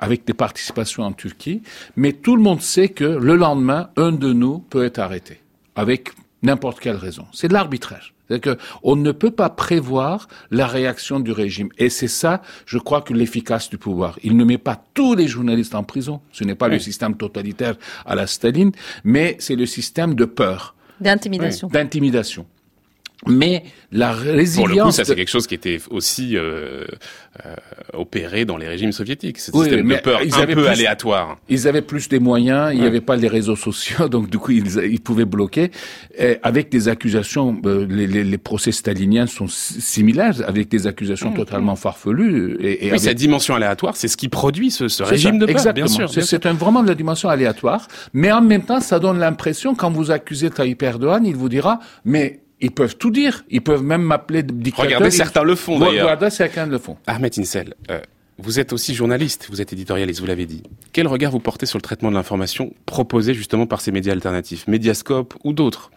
avec des participations en Turquie, mais tout le monde sait que le lendemain, un de nous peut être arrêté avec n'importe quelle raison. C'est de l'arbitrage. C'est-à-dire qu'on ne peut pas prévoir la réaction du régime. Et c'est ça, je crois, que l'efficace du pouvoir. Il ne met pas tous les journalistes en prison. Ce n'est pas le système totalitaire à la Staline, mais c'est le système de peur. D'intimidation. D'intimidation. Mais la résilience. Pour le coup, ça c'est quelque chose qui était aussi euh, euh, opéré dans les régimes soviétiques. Ce système de peur un peu aléatoire. Ils avaient plus des moyens, il n'y avait pas les réseaux sociaux, donc du coup ils, ils pouvaient bloquer. Et avec des accusations, euh, les, les, les, procès staliniens sont similaires, avec des accusations mmh, totalement mmh. farfelues. Et, et oui, cette dimension aléatoire, c'est ce qui produit ce, ce régime de peur, Exactement. bien sûr. C'est vraiment de la dimension aléatoire, mais en même temps, ça donne l'impression, quand vous accusez Tayyip Erdogan, il vous dira, mais ils peuvent tout dire. Ils peuvent même m'appeler dictateur. Regardez, certains le font d'ailleurs. Regardez, certains le font. Ahmed Insel, euh, Vous êtes aussi journaliste, vous êtes éditorialiste, vous l'avez dit. Quel regard vous portez sur le traitement de l'information proposé justement par ces médias alternatifs, Mediascope ou d'autres?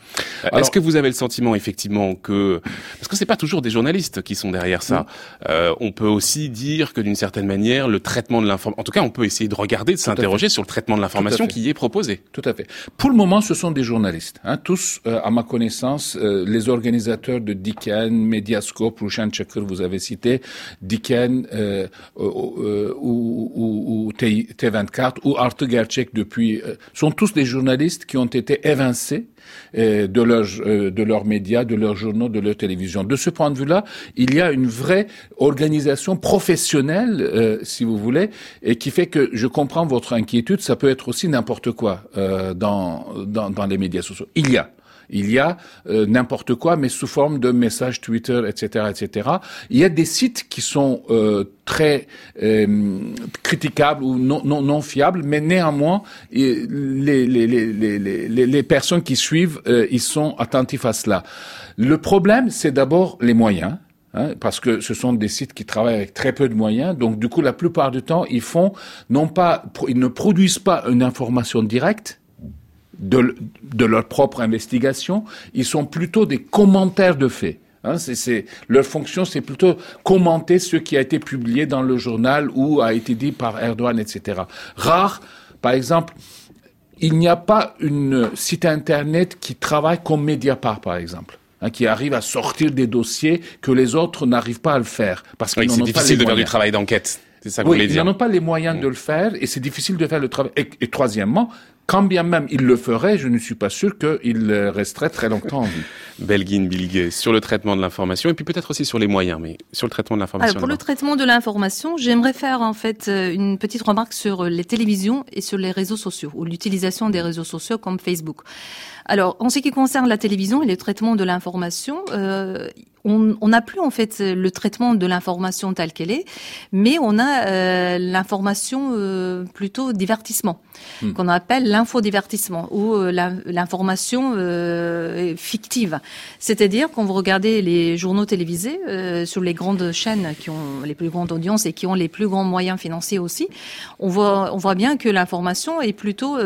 Euh, Est-ce que vous avez le sentiment effectivement que parce que c'est pas toujours des journalistes qui sont derrière ça. Euh, on peut aussi dire que d'une certaine manière, le traitement de l'information, en tout cas, on peut essayer de regarder, de s'interroger sur le traitement de l'information qui est proposé. Tout à fait. Pour le moment, ce sont des journalistes. Hein, tous, euh, à ma connaissance, les organisateurs de Dicken, Mediascope, Rushan Checker, vous avez cité, Dicken. Euh, ou, ou, ou, T24 ou Arte Gerçek depuis euh, sont tous des journalistes qui ont été évincés euh, de leurs de leurs médias, de leurs journaux, de leur télévision. De ce point de vue-là, il y a une vraie organisation professionnelle, si vous voulez, et qui fait que je comprends votre inquiétude. Ça peut être aussi n'importe quoi dans, dans dans les médias sociaux. Il y a il y a euh, n'importe quoi, mais sous forme de messages Twitter, etc., etc. Il y a des sites qui sont euh, très euh, critiquables ou non, non, non, fiables, mais néanmoins, les, les, les, les, les personnes qui suivent, ils sont attentifs à cela. Le problème, c'est d'abord les moyens. Hein, parce que ce sont des sites qui travaillent avec très peu de moyens, donc du coup la plupart du temps ils font non pas ils ne produisent pas une information directe, de, de leur propre investigation, ils sont plutôt des commentaires de faits. Hein, c'est, leur fonction, c'est plutôt commenter ce qui a été publié dans le journal ou a été dit par Erdogan, etc. Rare, par exemple, il n'y a pas une site internet qui travaille comme Mediapart, par exemple. Hein, qui arrive à sortir des dossiers que les autres n'arrivent pas à le faire. Parce qu'ils c'est difficile de faire du travail d'enquête. C'est ça que oui, vous dire. Ils n'ont pas les moyens mm. de le faire et c'est difficile de faire le travail. et troisièmement, quand bien même il le ferait, je ne suis pas sûr qu'il resterait très longtemps en vie. Belguin Bilguet, sur le traitement de l'information et puis peut-être aussi sur les moyens, mais sur le traitement de l'information. Pour le traitement de l'information, j'aimerais faire en fait euh, une petite remarque sur les télévisions et sur les réseaux sociaux ou l'utilisation des réseaux sociaux comme Facebook. Alors, en ce qui concerne la télévision et le traitement de l'information, euh, on n'a plus en fait le traitement de l'information telle qu'elle est, mais on a euh, l'information euh, plutôt divertissement, hmm. qu'on appelle l'infodivertissement ou euh, l'information fictive. C'est-à-dire quand vous regardez les journaux télévisés sur les grandes chaînes qui ont les plus grandes audiences et qui ont les plus grands moyens financiers aussi, on voit on voit bien que l'information est plutôt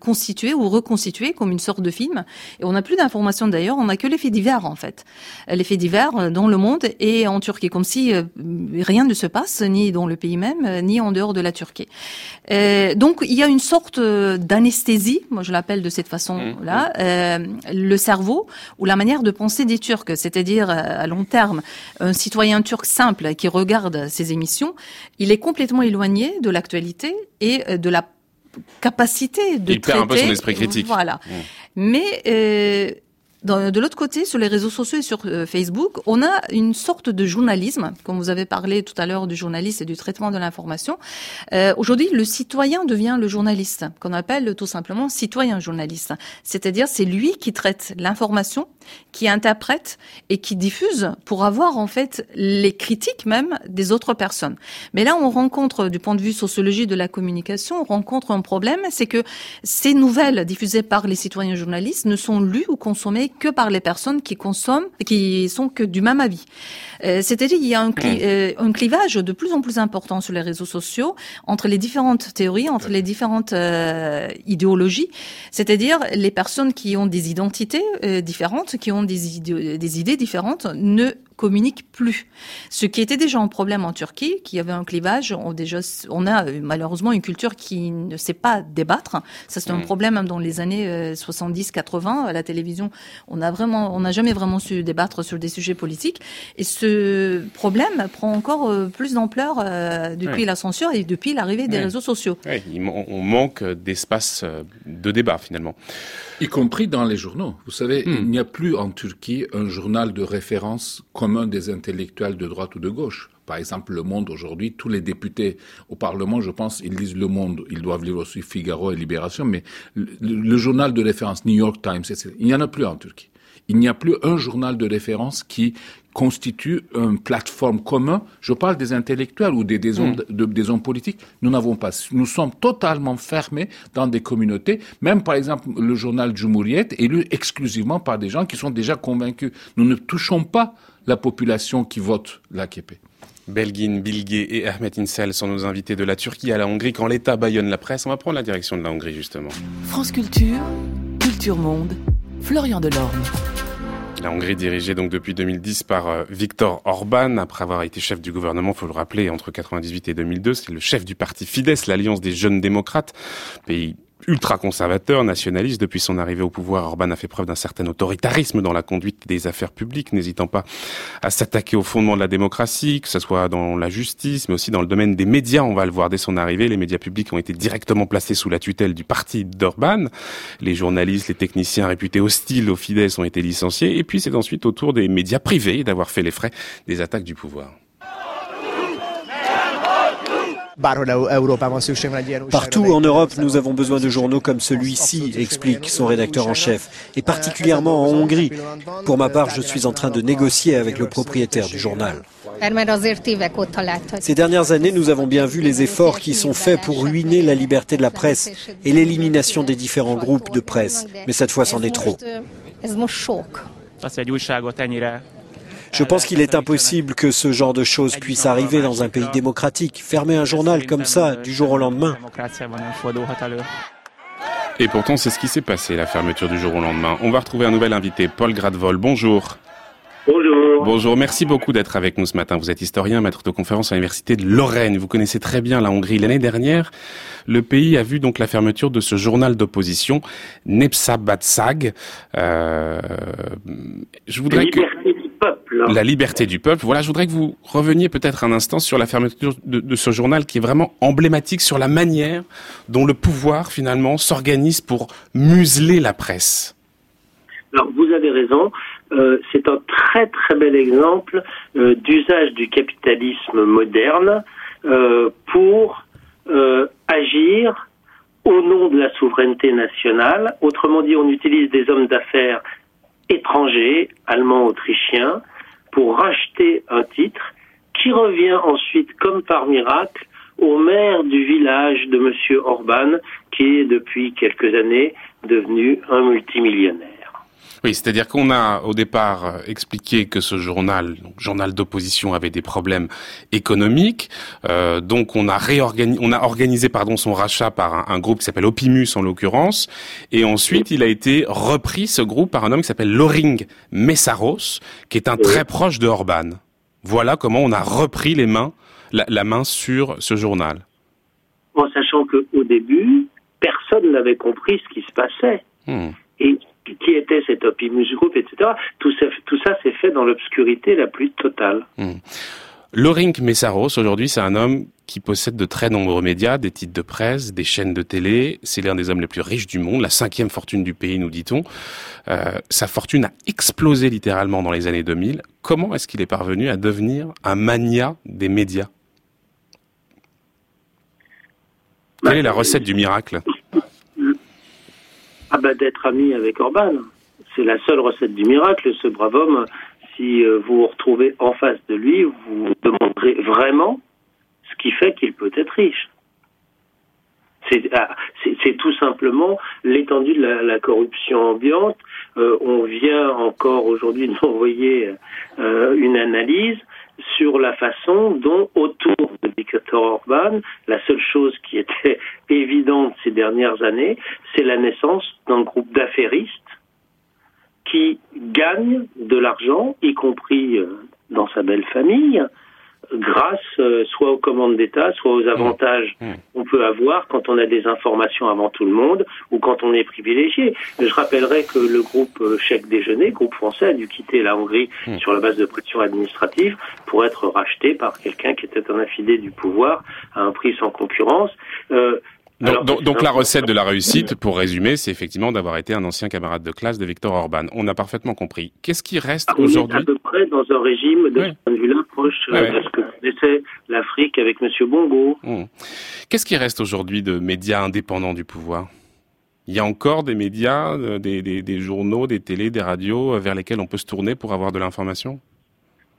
constituée ou reconstituée comme une sorte de film. Et on n'a plus d'informations d'ailleurs, on n'a que les faits divers en fait. Les faits divers dans le monde et en Turquie, comme si euh, rien ne se passe, ni dans le pays même, euh, ni en dehors de la Turquie. Euh, donc il y a une sorte d'anesthésie, moi je l'appelle de cette façon-là, mmh, mmh. le cerveau ou la manière de penser des Turcs, c'est-à-dire à long terme, un citoyen turc simple qui regarde ces émissions, il est complètement éloigné de l'actualité et de la capacité de il traiter. perd un peu son esprit critique. Voilà. Mmh. Mais de l'autre côté, sur les réseaux sociaux et sur euh, Facebook, on a une sorte de journalisme, comme vous avez parlé tout à l'heure du journaliste et du traitement de l'information. Euh, Aujourd'hui, le citoyen devient le journaliste, qu'on appelle tout simplement citoyen journaliste. C'est-à-dire, c'est lui qui traite l'information, qui interprète et qui diffuse pour avoir en fait les critiques même des autres personnes. Mais là, on rencontre, du point de vue sociologie de la communication, on rencontre un problème, c'est que ces nouvelles diffusées par les citoyens journalistes ne sont lues ou consommées que par les personnes qui consomment, qui sont que du même avis. Euh, c'est-à-dire il y a un, euh, un, clivage de plus en plus important sur les réseaux sociaux entre les différentes théories, entre les différentes euh, idéologies. C'est-à-dire les personnes qui ont des identités différentes, qui ont des, des idées différentes, ne communique plus. Ce qui était déjà un problème en Turquie, qui avait un clivage, on, déjà, on a euh, malheureusement une culture qui ne sait pas débattre. Ça, c'est un mm. problème dans les années 70-80 euh, à la télévision. On a vraiment, on n'a jamais vraiment su débattre sur des sujets politiques. Et ce problème prend encore euh, plus d'ampleur depuis la censure et depuis l'arrivée des réseaux sociaux. on manque d'espace de débat finalement. Y compris dans les journaux. Vous savez, hmm. il n'y a plus en Turquie un journal de référence commun des intellectuels de droite ou de gauche. Par exemple, Le Monde aujourd'hui, tous les députés au Parlement, je pense, ils lisent Le Monde. Ils doivent lire aussi Figaro et Libération, mais le, journal de référence, New York Times, il n'y en a plus en Turquie. Il n'y a plus un journal de référence qui constitue une plateforme commune. Je parle des intellectuels ou des, des, hommes, mm. des hommes politiques. Nous n'avons pas. Nous sommes totalement fermés dans des communautés. Même, par exemple, le journal Jumhuriyet est lu exclusivement par des gens qui sont déjà convaincus. Nous ne touchons pas la population qui vote l'AKP. Belgin, Bilge et Ahmet Insel sont nos invités de la Turquie à la Hongrie quand l'État baillonne la presse. On va prendre la direction de la Hongrie justement. France Culture, Culture Monde, Florian Delorme. La Hongrie dirigée donc depuis 2010 par euh, Viktor Orban, après avoir été chef du gouvernement, faut le rappeler, entre 98 et 2002, c'est le chef du parti Fidesz, l'alliance des jeunes démocrates, pays ultra-conservateur, nationaliste. Depuis son arrivée au pouvoir, Orban a fait preuve d'un certain autoritarisme dans la conduite des affaires publiques, n'hésitant pas à s'attaquer au fondement de la démocratie, que ce soit dans la justice, mais aussi dans le domaine des médias. On va le voir dès son arrivée. Les médias publics ont été directement placés sous la tutelle du parti d'Orban. Les journalistes, les techniciens réputés hostiles aux Fidesz ont été licenciés. Et puis c'est ensuite au tour des médias privés d'avoir fait les frais des attaques du pouvoir. Partout en Europe, nous avons besoin de journaux comme celui-ci, explique son rédacteur en chef, et particulièrement en Hongrie. Pour ma part, je suis en train de négocier avec le propriétaire du journal. Ces dernières années, nous avons bien vu les efforts qui sont faits pour ruiner la liberté de la presse et l'élimination des différents groupes de presse. Mais cette fois, c'en est trop. Je pense qu'il est impossible que ce genre de choses puisse arriver dans un pays démocratique. Fermer un journal comme ça du jour au lendemain. Et pourtant, c'est ce qui s'est passé, la fermeture du jour au lendemain. On va retrouver un nouvel invité, Paul Gradvol. Bonjour. Bonjour. Bonjour, merci beaucoup d'être avec nous ce matin. Vous êtes historien, maître de conférence à l'Université de Lorraine. Vous connaissez très bien la Hongrie. L'année dernière, le pays a vu donc la fermeture de ce journal d'opposition, Nepsa Batsag. Euh, je voudrais que... La liberté du peuple. Voilà, je voudrais que vous reveniez peut-être un instant sur la fermeture de, ce journal qui est vraiment emblématique sur la manière dont le pouvoir finalement s'organise pour museler la presse. Alors vous avez raison, euh, c'est un très très bel exemple euh, d'usage du capitalisme moderne euh, pour agir au nom de la souveraineté nationale. Autrement dit, on utilise des hommes d'affaires étrangers, allemands, autrichiens, pour racheter un titre qui revient ensuite, comme par miracle, au maire du village de M. Orban, qui est depuis quelques années devenu un multimillionnaire. Oui, c'est-à-dire qu'on a au départ euh, expliqué que ce journal, journal d'opposition, avait des problèmes économiques. Euh, donc on a réorganisé, on a organisé pardon son rachat par un, groupe qui s'appelle Opimus en l'occurrence, et ensuite il a été repris ce groupe par un homme qui s'appelle Loring Messaros, qui est un très proche de Orban. Voilà comment on a repris les mains, la, main sur ce journal. En sachant qu'au début, personne n'avait compris ce qui se passait. Hmm. Et qui était cet Opimus Group, etc. Tout ça, tout ça s'est fait dans l'obscurité la plus totale. Hmm. Lorink Messaros, aujourd'hui, c'est un homme qui possède de très nombreux médias, des titres de presse, des chaînes de télé. C'est l'un des hommes les plus riches du monde, la cinquième fortune du pays, nous dit-on. Euh, sa fortune a explosé littéralement dans les années 2000. Comment est-ce qu'il est parvenu à devenir un mania des médias? Quelle est la recette du miracle? Ah bah d'être ami avec Orban. C'est la seule recette du miracle. Ce brave homme, si euh, vous vous retrouvez en face de lui, vous demanderez vraiment ce qui fait qu'il peut être riche. C'est ah, tout simplement l'étendue de la, corruption ambiante. Euh, on vient encore aujourd'hui de m'envoyer euh, une analyse sur la façon dont, autour de Viktor Orban, la seule chose qui était évidente ces dernières années, c'est la naissance d'un groupe d'affairistes qui gagnent de l'argent, y compris euh, dans sa belle famille, grâce euh, soit aux commandes d'État, soit aux avantages mmh. Mmh. qu'on peut avoir quand on a des informations avant tout le monde ou quand on est privilégié. Je rappellerai que le groupe euh, Chèque Déjeuner, groupe français, a dû quitter la Hongrie mmh. sur la base de pression administrative pour être racheté par quelqu'un qui était un affidé du pouvoir à un prix sans concurrence. Euh, donc, la recette de la réussite, pour résumer, c'est effectivement d'avoir été un ancien camarade de classe de Victor Orban. On a parfaitement compris. Qu'est-ce qui reste ah, aujourd'hui À peu près dans un régime de ce point de vue-là proche euh, de ce que connaissait l'Afrique avec M. Bongo. Mmh. Qu'est-ce qui reste aujourd'hui de médias indépendants du pouvoir? Il y a encore des médias, euh, des, des journaux, des télés, des radios euh, vers lesquels on peut se tourner pour avoir de l'information?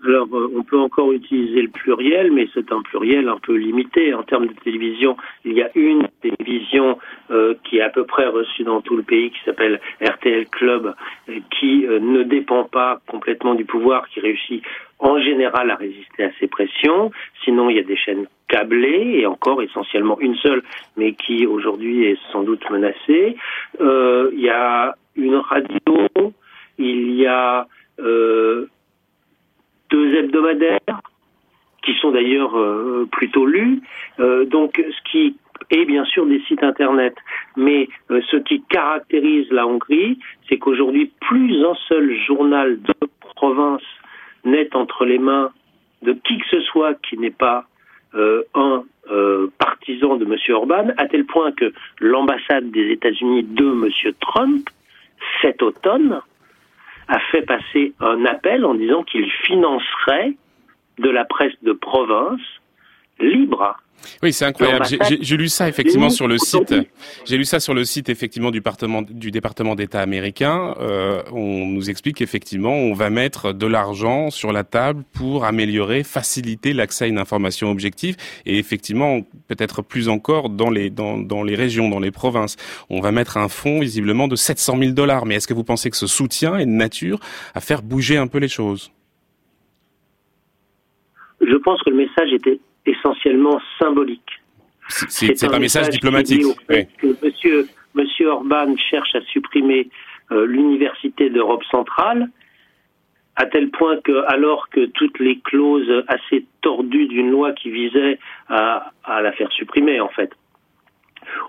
Alors, euh, on peut encore utiliser le pluriel, mais c'est un pluriel un peu limité. En termes de télévision, il y a une télévision euh, qui est à peu près reçue dans tout le pays, qui s'appelle RTL Club, qui euh, ne dépend pas complètement du pouvoir, qui réussit en général à résister à ces pressions. Sinon, il y a des chaînes câblées, et encore essentiellement une seule, mais qui aujourd'hui est sans doute menacée. Il y a une radio, il y a deux hebdomadaires, qui sont d'ailleurs euh, plutôt lus. Euh, donc, ce qui est bien sûr des sites internet, mais euh, ce qui caractérise la Hongrie, c'est qu'aujourd'hui, plus un seul journal de province n'est entre les mains de qui que ce soit qui n'est pas un partisan de M. Orban, à tel point que l'ambassade des États-Unis de M. Trump, cet automne, a fait passer un appel en disant qu'il financerait de la presse de province libre. Oui, c'est incroyable. J'ai lu ça effectivement sur le site. J'ai lu ça sur le site effectivement du département du département d'État américain. Euh, on nous explique qu'effectivement on va mettre de l'argent sur la table pour améliorer, faciliter l'accès à une information objective et effectivement peut-être plus encore dans les dans, dans les régions, dans les provinces. On va mettre un fonds visiblement de 700 000 dollars. Mais est-ce que vous pensez que ce soutien est de nature à faire bouger un peu les choses? je pense que le message était essentiellement symbolique. C'est un, message, diplomatique. Que monsieur, monsieur Orban cherche à supprimer euh, l'université d'Europe centrale, à tel point que, alors que toutes les clauses assez tordues d'une loi qui visait à, à la faire supprimer, en fait,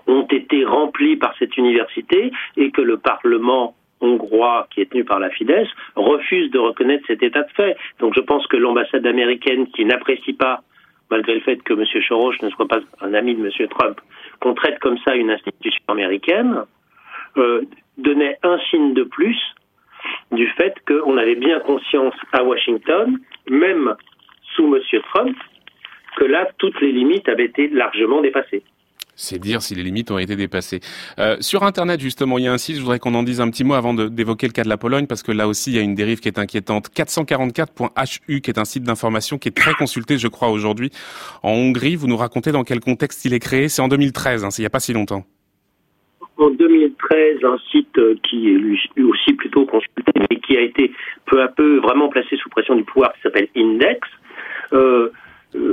ont été remplies par cette université et que le Parlement hongrois qui est tenu par la Fidesz refuse de reconnaître cet état de fait. Donc je pense que l'ambassade américaine qui n'apprécie pas, malgré le fait que M. Soros ne soit pas un ami de M. Trump, qu'on traite comme ça une institution américaine, euh, donnait un signe de plus du fait qu'on avait bien conscience à Washington, même sous M. Trump, que là, toutes les limites avaient été largement dépassées. C'est dire si les limites ont été dépassées. Euh, sur Internet, justement, il y a un site, je voudrais qu'on en dise un petit mot avant d'évoquer le cas de la Pologne, parce que là aussi, il y a une dérive qui est inquiétante. 444.hu, qui est un site d'information qui est très consulté, je crois, aujourd'hui. En Hongrie, vous nous racontez dans quel contexte il est créé C'est en 2013, hein, il n'y a pas si longtemps. En 2013, un site euh, qui est lui aussi plutôt consulté, mais qui a été peu à peu vraiment placé sous pression du pouvoir, qui s'appelle Index. Euh,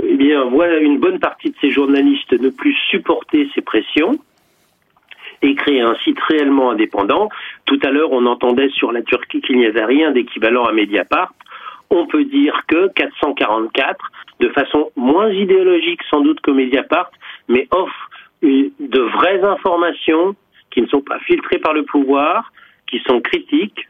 eh bien, voilà une bonne partie de ces journalistes ne plus supporter ces pressions et créer un site réellement indépendant. Tout à l'heure, on entendait sur la Turquie qu'il n'y avait rien d'équivalent à Mediapart. On peut dire que 444, de façon moins idéologique sans doute que Mediapart, mais offre de vraies informations qui ne sont pas filtrées par le pouvoir, qui sont critiques,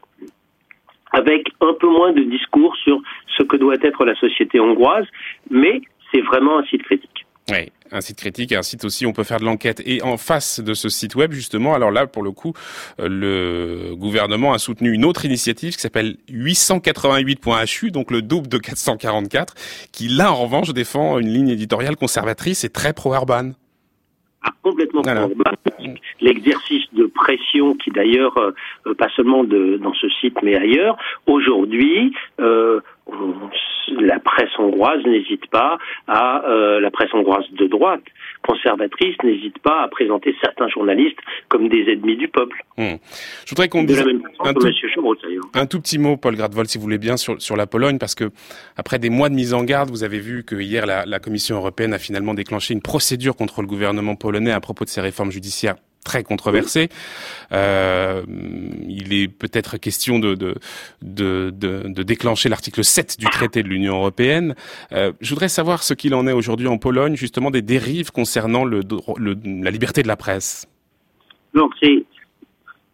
avec un peu moins de discours sur ce que doit être la société hongroise, mais c'est vraiment un site critique. Oui, un site critique et un site aussi, on peut faire de l'enquête. Et en face de ce site web, justement, alors là, pour le coup, euh, le gouvernement a soutenu une autre initiative qui s'appelle 888.hu, donc le double de 444, qui là, en revanche, défend une ligne éditoriale conservatrice et très pro-urban. Ah, complètement. L'exercice de pression qui d'ailleurs, euh, euh, pas seulement de, dans ce site, mais ailleurs, aujourd'hui, euh, la presse hongroise n'hésite pas à euh, la presse hongroise de droite conservatrice n'hésite pas à présenter certains journalistes comme des ennemis du peuple. Hmm. Je voudrais qu'on dise un, tout, un tout petit mot, Paul Gradvol, si vous voulez bien, sur, sur la Pologne, parce que après des mois de mise en garde, vous avez vu que hier la, la Commission européenne a finalement déclenché une procédure contre le gouvernement polonais à propos de ses réformes judiciaires très controversé. Euh, il est peut-être question de, de, de, déclencher l'article 7 du traité de l'Union européenne. Euh, je voudrais savoir ce qu'il en est aujourd'hui en Pologne, justement des dérives concernant la liberté de la presse. Donc c'est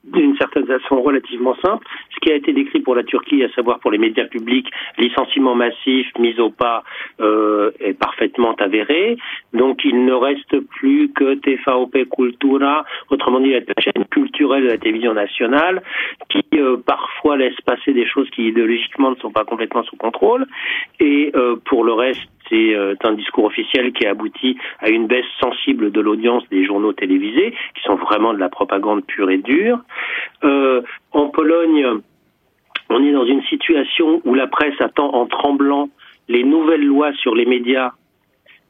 d'une certaine façon relativement simple. Ce qui a été décrit pour la Turquie, à savoir pour les médias publics, licenciement massif, mise au pas, euh, est parfaitement avéré. Donc il ne reste plus que TVP Cultura, autrement dit la chaîne culturelle de la télévision nationale, qui euh, parfois laisse passer des choses qui idéologiquement ne sont pas complètement sous contrôle. Et euh, pour le reste, c'est un discours officiel qui a abouti à une baisse sensible de l'audience des journaux télévisés, qui sont vraiment de la propagande pure et dure. En Pologne, on est dans une situation où la presse attend en tremblant les nouvelles lois sur les médias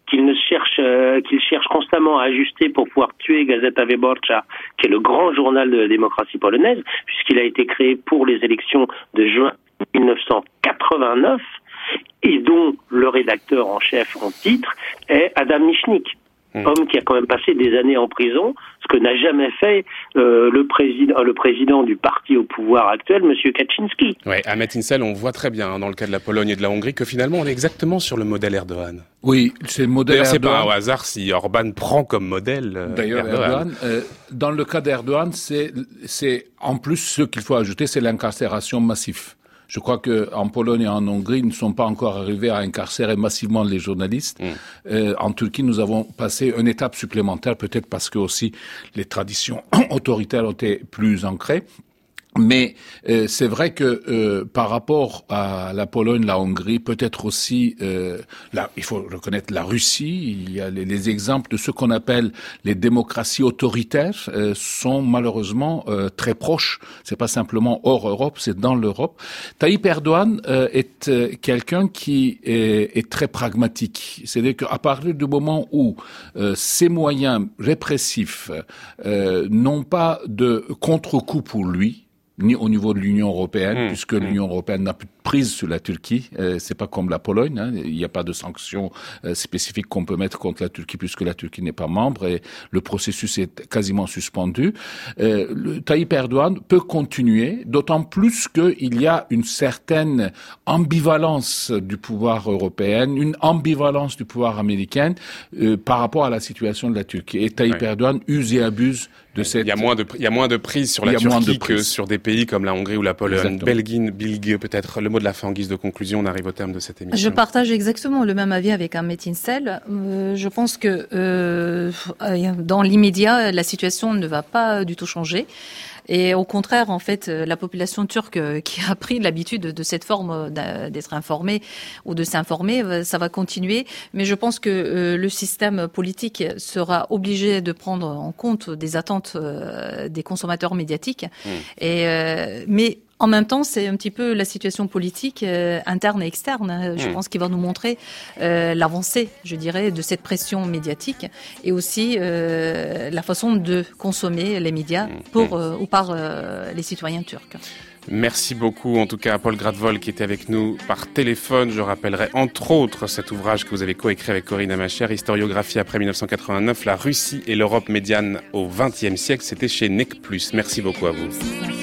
qu'il ne cherche, euh, qu'il cherche constamment à ajuster pour pouvoir tuer Gazeta Wyborcza, qui est le grand journal de la démocratie polonaise, puisqu'il a été créé pour les élections de juin 1989 et dont le rédacteur en chef en titre est Adam Michnik. Hmm. Homme qui a quand même passé des années en prison, que n'a jamais fait euh, le, président, le président du parti au pouvoir actuel, M. Kaczynski. Oui, Ahmet Insel, on voit très bien hein, dans le cas de la Pologne et de la Hongrie que finalement on est exactement sur le modèle Erdogan. Oui, c'est le modèle Erdogan. c'est pas un hasard si Orban prend comme modèle euh, D'ailleurs, Erdogan. Euh, dans le cas d'Erdogan, c'est, c'est en plus ce qu'il faut ajouter, c'est l'incarcération massive. Je crois qu'en Pologne et en Hongrie, nous ne sommes pas encore arrivés à incarcérer massivement les journalistes. Mm. Euh, en Turquie, nous avons passé une étape supplémentaire, peut-être parce que aussi les traditions autoritaires ont été plus ancrées. Mais euh, c'est vrai que euh, par rapport à la Pologne, la Hongrie, peut-être aussi, euh, il faut reconnaître la Russie, il y a les, les exemples de ce qu'on appelle les démocraties autoritaires euh, sont malheureusement euh, très proches. C'est pas simplement hors Europe, c'est dans l'Europe. Tayyip Erdogan est quelqu'un qui est, est, très pragmatique. C'est-à-dire qu'à partir du moment où ces moyens répressifs n'ont pas de contre-coup pour lui, ni au niveau de l'Union européenne, mmh, puisque mmh. l'Union européenne n'a plus de prise sur la Turquie. Euh, c'est pas comme la Pologne. Hein. Il n'y a pas de sanctions euh, spécifiques qu'on peut mettre contre la Turquie, puisque la Turquie n'est pas membre et le processus est quasiment suspendu. Euh, le Tayyip Erdogan peut continuer, d'autant plus qu'il y a une certaine ambivalence du pouvoir européen, une ambivalence du pouvoir américain euh, par rapport à la situation de la Turquie. Et Tayyip Erdogan use et abuse de cette... Il y a moins de, il y a moins de prise sur la Turquie que sur des pays comme la Hongrie ou la Pologne. Belgique, Bilge, peut-être le mot de la fin en guise de conclusion. On arrive au terme de cette émission. Je partage exactement le même avis avec un Sel. Euh, je pense que euh, dans l'immédiat, la situation ne va pas du tout changer. Et au contraire, en fait, euh, la population turque euh, qui a pris l'habitude de cette forme euh, d'être informée ou de s'informer, ça va continuer. Mais je pense que le système politique sera obligé de prendre en compte des attentes des consommateurs médiatiques. Mmh. Et, mais en même temps, c'est un petit peu la situation politique euh, interne et externe. Hein. Je hmm. pense qu'il va nous montrer euh, l'avancée, je dirais, de cette pression médiatique et aussi euh, la façon de consommer les médias hmm. pour hmm. ou par les citoyens turcs. Merci beaucoup, en tout cas, à Paul Gradvol qui était avec nous par téléphone. Je rappellerai entre autres cet ouvrage que vous avez coécrit avec Corinne Amacher, Historiographie après 1989, la Russie et l'Europe médiane au XXe siècle. C'était chez NEC+. Merci beaucoup à vous.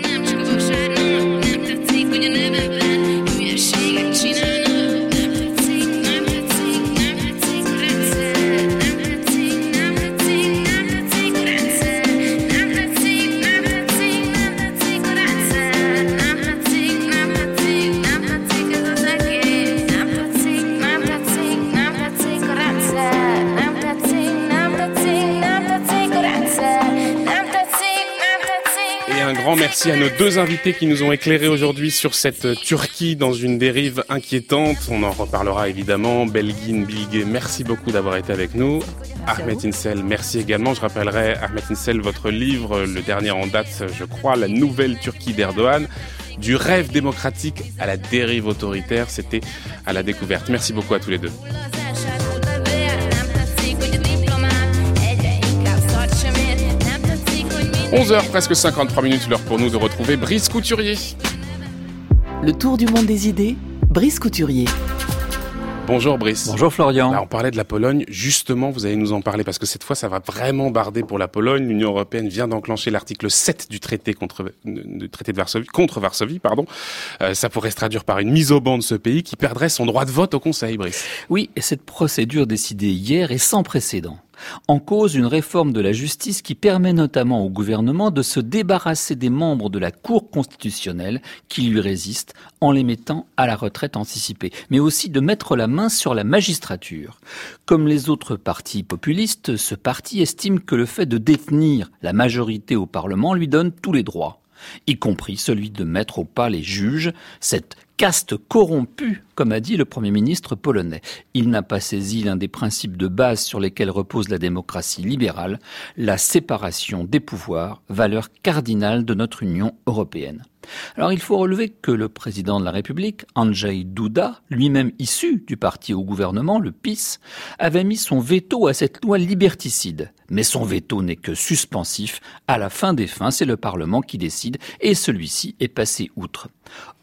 Merci à nos deux invités qui nous ont éclairés aujourd'hui sur cette Turquie dans une dérive inquiétante. On en reparlera évidemment. Belgin, Bilge, merci beaucoup d'avoir été avec nous. Ahmed Insel, merci également. Je rappellerai, Ahmed Insel, votre livre, le dernier en date, je crois, La nouvelle Turquie d'Erdogan. Du rêve démocratique à la dérive autoritaire, c'était à la découverte. Merci beaucoup à tous les deux. 11h, presque 53 minutes, l'heure pour nous de retrouver Brice Couturier. Le tour du monde des idées, Brice Couturier. Bonjour Brice. Bonjour Florian. on parlait de la Pologne. Justement, vous allez nous en parler parce que cette fois, ça va vraiment barder pour la Pologne. L'Union européenne vient d'enclencher l'article 7 du traité contre du traité de Varsovie contre Varsovie, pardon. Euh, ça pourrait se traduire par une mise au banc de ce pays qui perdrait son droit de vote au Conseil, Brice. Oui, et cette procédure décidée hier est sans précédent. En cause une réforme de la justice qui permet notamment au gouvernement de se débarrasser des membres de la Cour constitutionnelle qui lui résistent en les mettant à la retraite anticipée, mais aussi de mettre la main sur la magistrature. Comme les autres partis populistes, ce parti estime que le fait de détenir la majorité au Parlement lui donne tous les droits y compris celui de mettre au pas les juges, cette caste corrompue, comme a dit le Premier ministre polonais. Il n'a pas saisi l'un des principes de base sur lesquels repose la démocratie libérale, la séparation des pouvoirs, valeur cardinale de notre Union européenne. Alors il faut relever que le président de la République, Andrzej Duda, lui-même issu du parti au gouvernement, le PIS, avait mis son veto à cette loi liberticide. Mais son veto n'est que suspensif. À la fin des fins, c'est le Parlement qui décide et celui-ci est passé outre.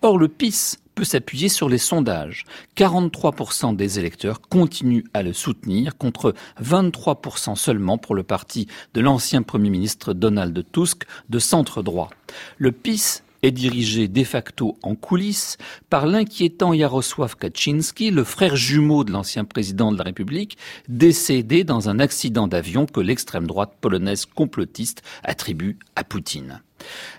Or, le PIS peut s'appuyer sur les sondages. 43% des électeurs continuent à le soutenir contre 23% seulement pour le parti de l'ancien Premier ministre Donald Tusk de centre droit. Le PIS est dirigé de facto en coulisses par l'inquiétant Jarosław Kaczynski, le frère jumeau de l'ancien président de la République, décédé dans un accident d'avion que l'extrême droite polonaise complotiste attribue à Poutine.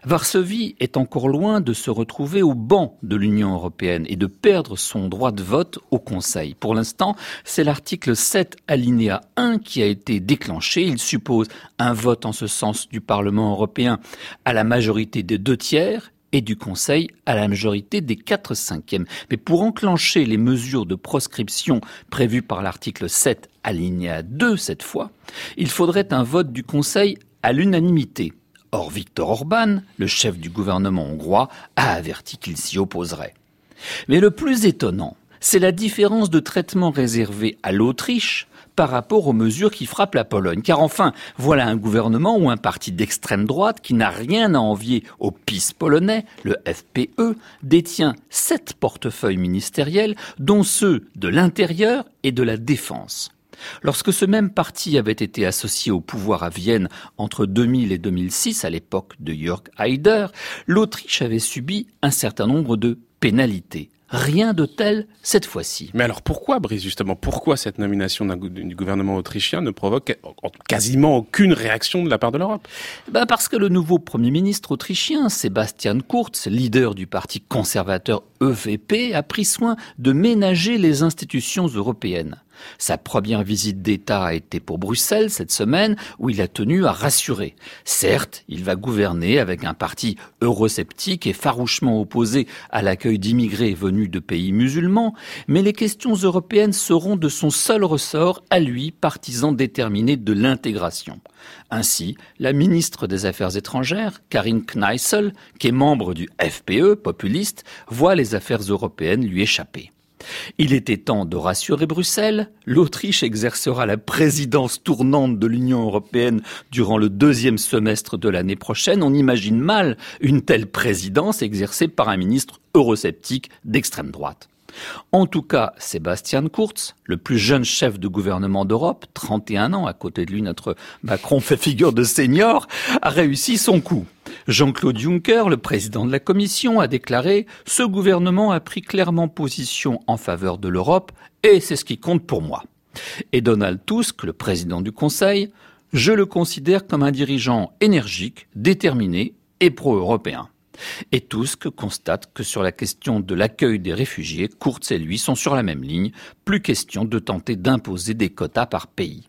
Varsovie est encore loin de se retrouver au banc de l'Union européenne et de perdre son droit de vote au Conseil. Pour l'instant, c'est l'article 7 alinéa 1 qui a été déclenché. Il suppose un vote en ce sens du Parlement européen à la majorité des deux tiers et du Conseil à la majorité des 4 cinquièmes. Mais pour enclencher les mesures de proscription prévues par l'article 7 alinéa 2 cette fois, il faudrait un vote du Conseil à l'unanimité. Or, Viktor Orban, le chef du gouvernement hongrois, a averti qu'il s'y opposerait. Mais le plus étonnant, c'est la différence de traitement réservé à l'Autriche par rapport aux mesures qui frappent la Pologne. Car enfin, voilà un gouvernement ou un parti d'extrême droite qui n'a rien à envier au PIS polonais, le FPE, détient sept portefeuilles ministériels, dont ceux de l'intérieur et de la défense. Lorsque ce même parti avait été associé au pouvoir à Vienne entre 2000 et 2006, à l'époque de Jörg Haider, l'Autriche avait subi un certain nombre de pénalités. Rien de tel cette fois-ci. Mais alors pourquoi, Brice, justement, pourquoi cette nomination du gouvernement autrichien ne provoque quasiment aucune réaction de la part de l'Europe? Bah Parce que le nouveau Premier ministre autrichien, Sebastian Kurz, leader du parti conservateur EVP, a pris soin de ménager les institutions européennes. Sa première visite d'État a été pour Bruxelles cette semaine où il a tenu à rassurer. Certes, il va gouverner avec un parti eurosceptique et farouchement opposé à l'accueil d'immigrés venus de pays musulmans, mais les questions européennes seront de son seul ressort à lui, partisan déterminé de l'intégration. Ainsi, la ministre des Affaires étrangères, Karine Kneissel, qui est membre du FPE populiste, voit les affaires européennes lui échapper. Il était temps de rassurer Bruxelles. L'Autriche exercera la présidence tournante de l'Union européenne durant le deuxième semestre de l'année prochaine. On imagine mal une telle présidence exercée par un ministre eurosceptique d'extrême droite. En tout cas, Sébastien Kurz, le plus jeune chef de gouvernement d'Europe, 31 ans, à côté de lui notre Macron fait figure de senior, a réussi son coup. Jean-Claude Juncker, le président de la Commission, a déclaré ⁇ Ce gouvernement a pris clairement position en faveur de l'Europe et c'est ce qui compte pour moi. Et Donald Tusk, le président du Conseil, je le considère comme un dirigeant énergique, déterminé et pro-européen. Et Tusk constate que sur la question de l'accueil des réfugiés, Kurz et lui sont sur la même ligne, plus question de tenter d'imposer des quotas par pays.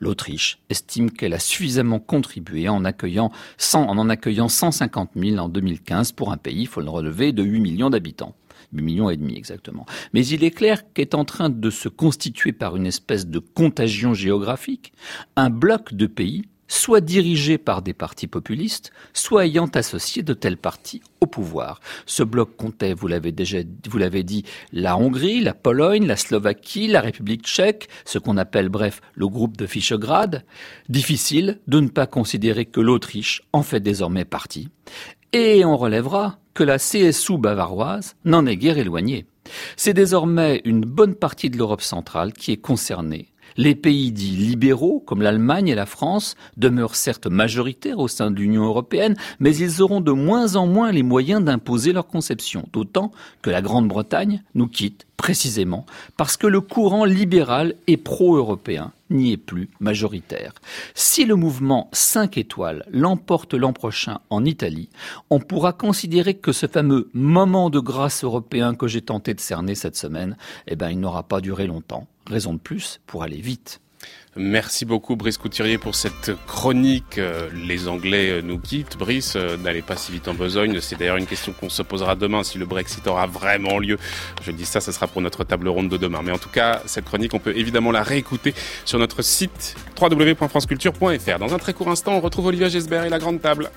L'Autriche estime qu'elle a suffisamment contribué en, accueillant en en accueillant 150 000 en 2015 pour un pays, il faut le relever, de 8 millions d'habitants. 8 millions et demi exactement. Mais il est clair qu'est en train de se constituer par une espèce de contagion géographique un bloc de pays soit dirigés par des partis populistes, soit ayant associé de tels partis au pouvoir. Ce bloc comptait, vous l'avez déjà, vous l'avez dit, la Hongrie, la Pologne, la Slovaquie, la République tchèque, ce qu'on appelle bref le groupe de Fichegrad. Difficile de ne pas considérer que l'Autriche en fait désormais partie. Et on relèvera que la CSU bavaroise n'en est guère éloignée. C'est désormais une bonne partie de l'Europe centrale qui est concernée les pays dits libéraux, comme l'Allemagne et la France, demeurent certes majoritaires au sein de l'Union européenne, mais ils auront de moins en moins les moyens d'imposer leur conception, d'autant que la Grande-Bretagne nous quitte précisément parce que le courant libéral et pro-européen n'y est plus majoritaire. Si le mouvement 5 étoiles l'emporte l'an prochain en Italie, on pourra considérer que ce fameux moment de grâce européen que j'ai tenté de cerner cette semaine, eh ben, il n'aura pas duré longtemps. Raison de plus pour aller vite. Merci beaucoup Brice Couturier pour cette chronique. Euh, les Anglais euh, nous quittent. Brice, euh, n'allez pas si vite en besogne. C'est d'ailleurs une question qu'on se posera demain si le Brexit aura vraiment lieu. Je dis ça, ce sera pour notre table ronde de demain. Mais en tout cas, cette chronique, on peut évidemment la réécouter sur notre site www.franceculture.fr. Dans un très court instant, on retrouve Olivier Gesbert et la grande table.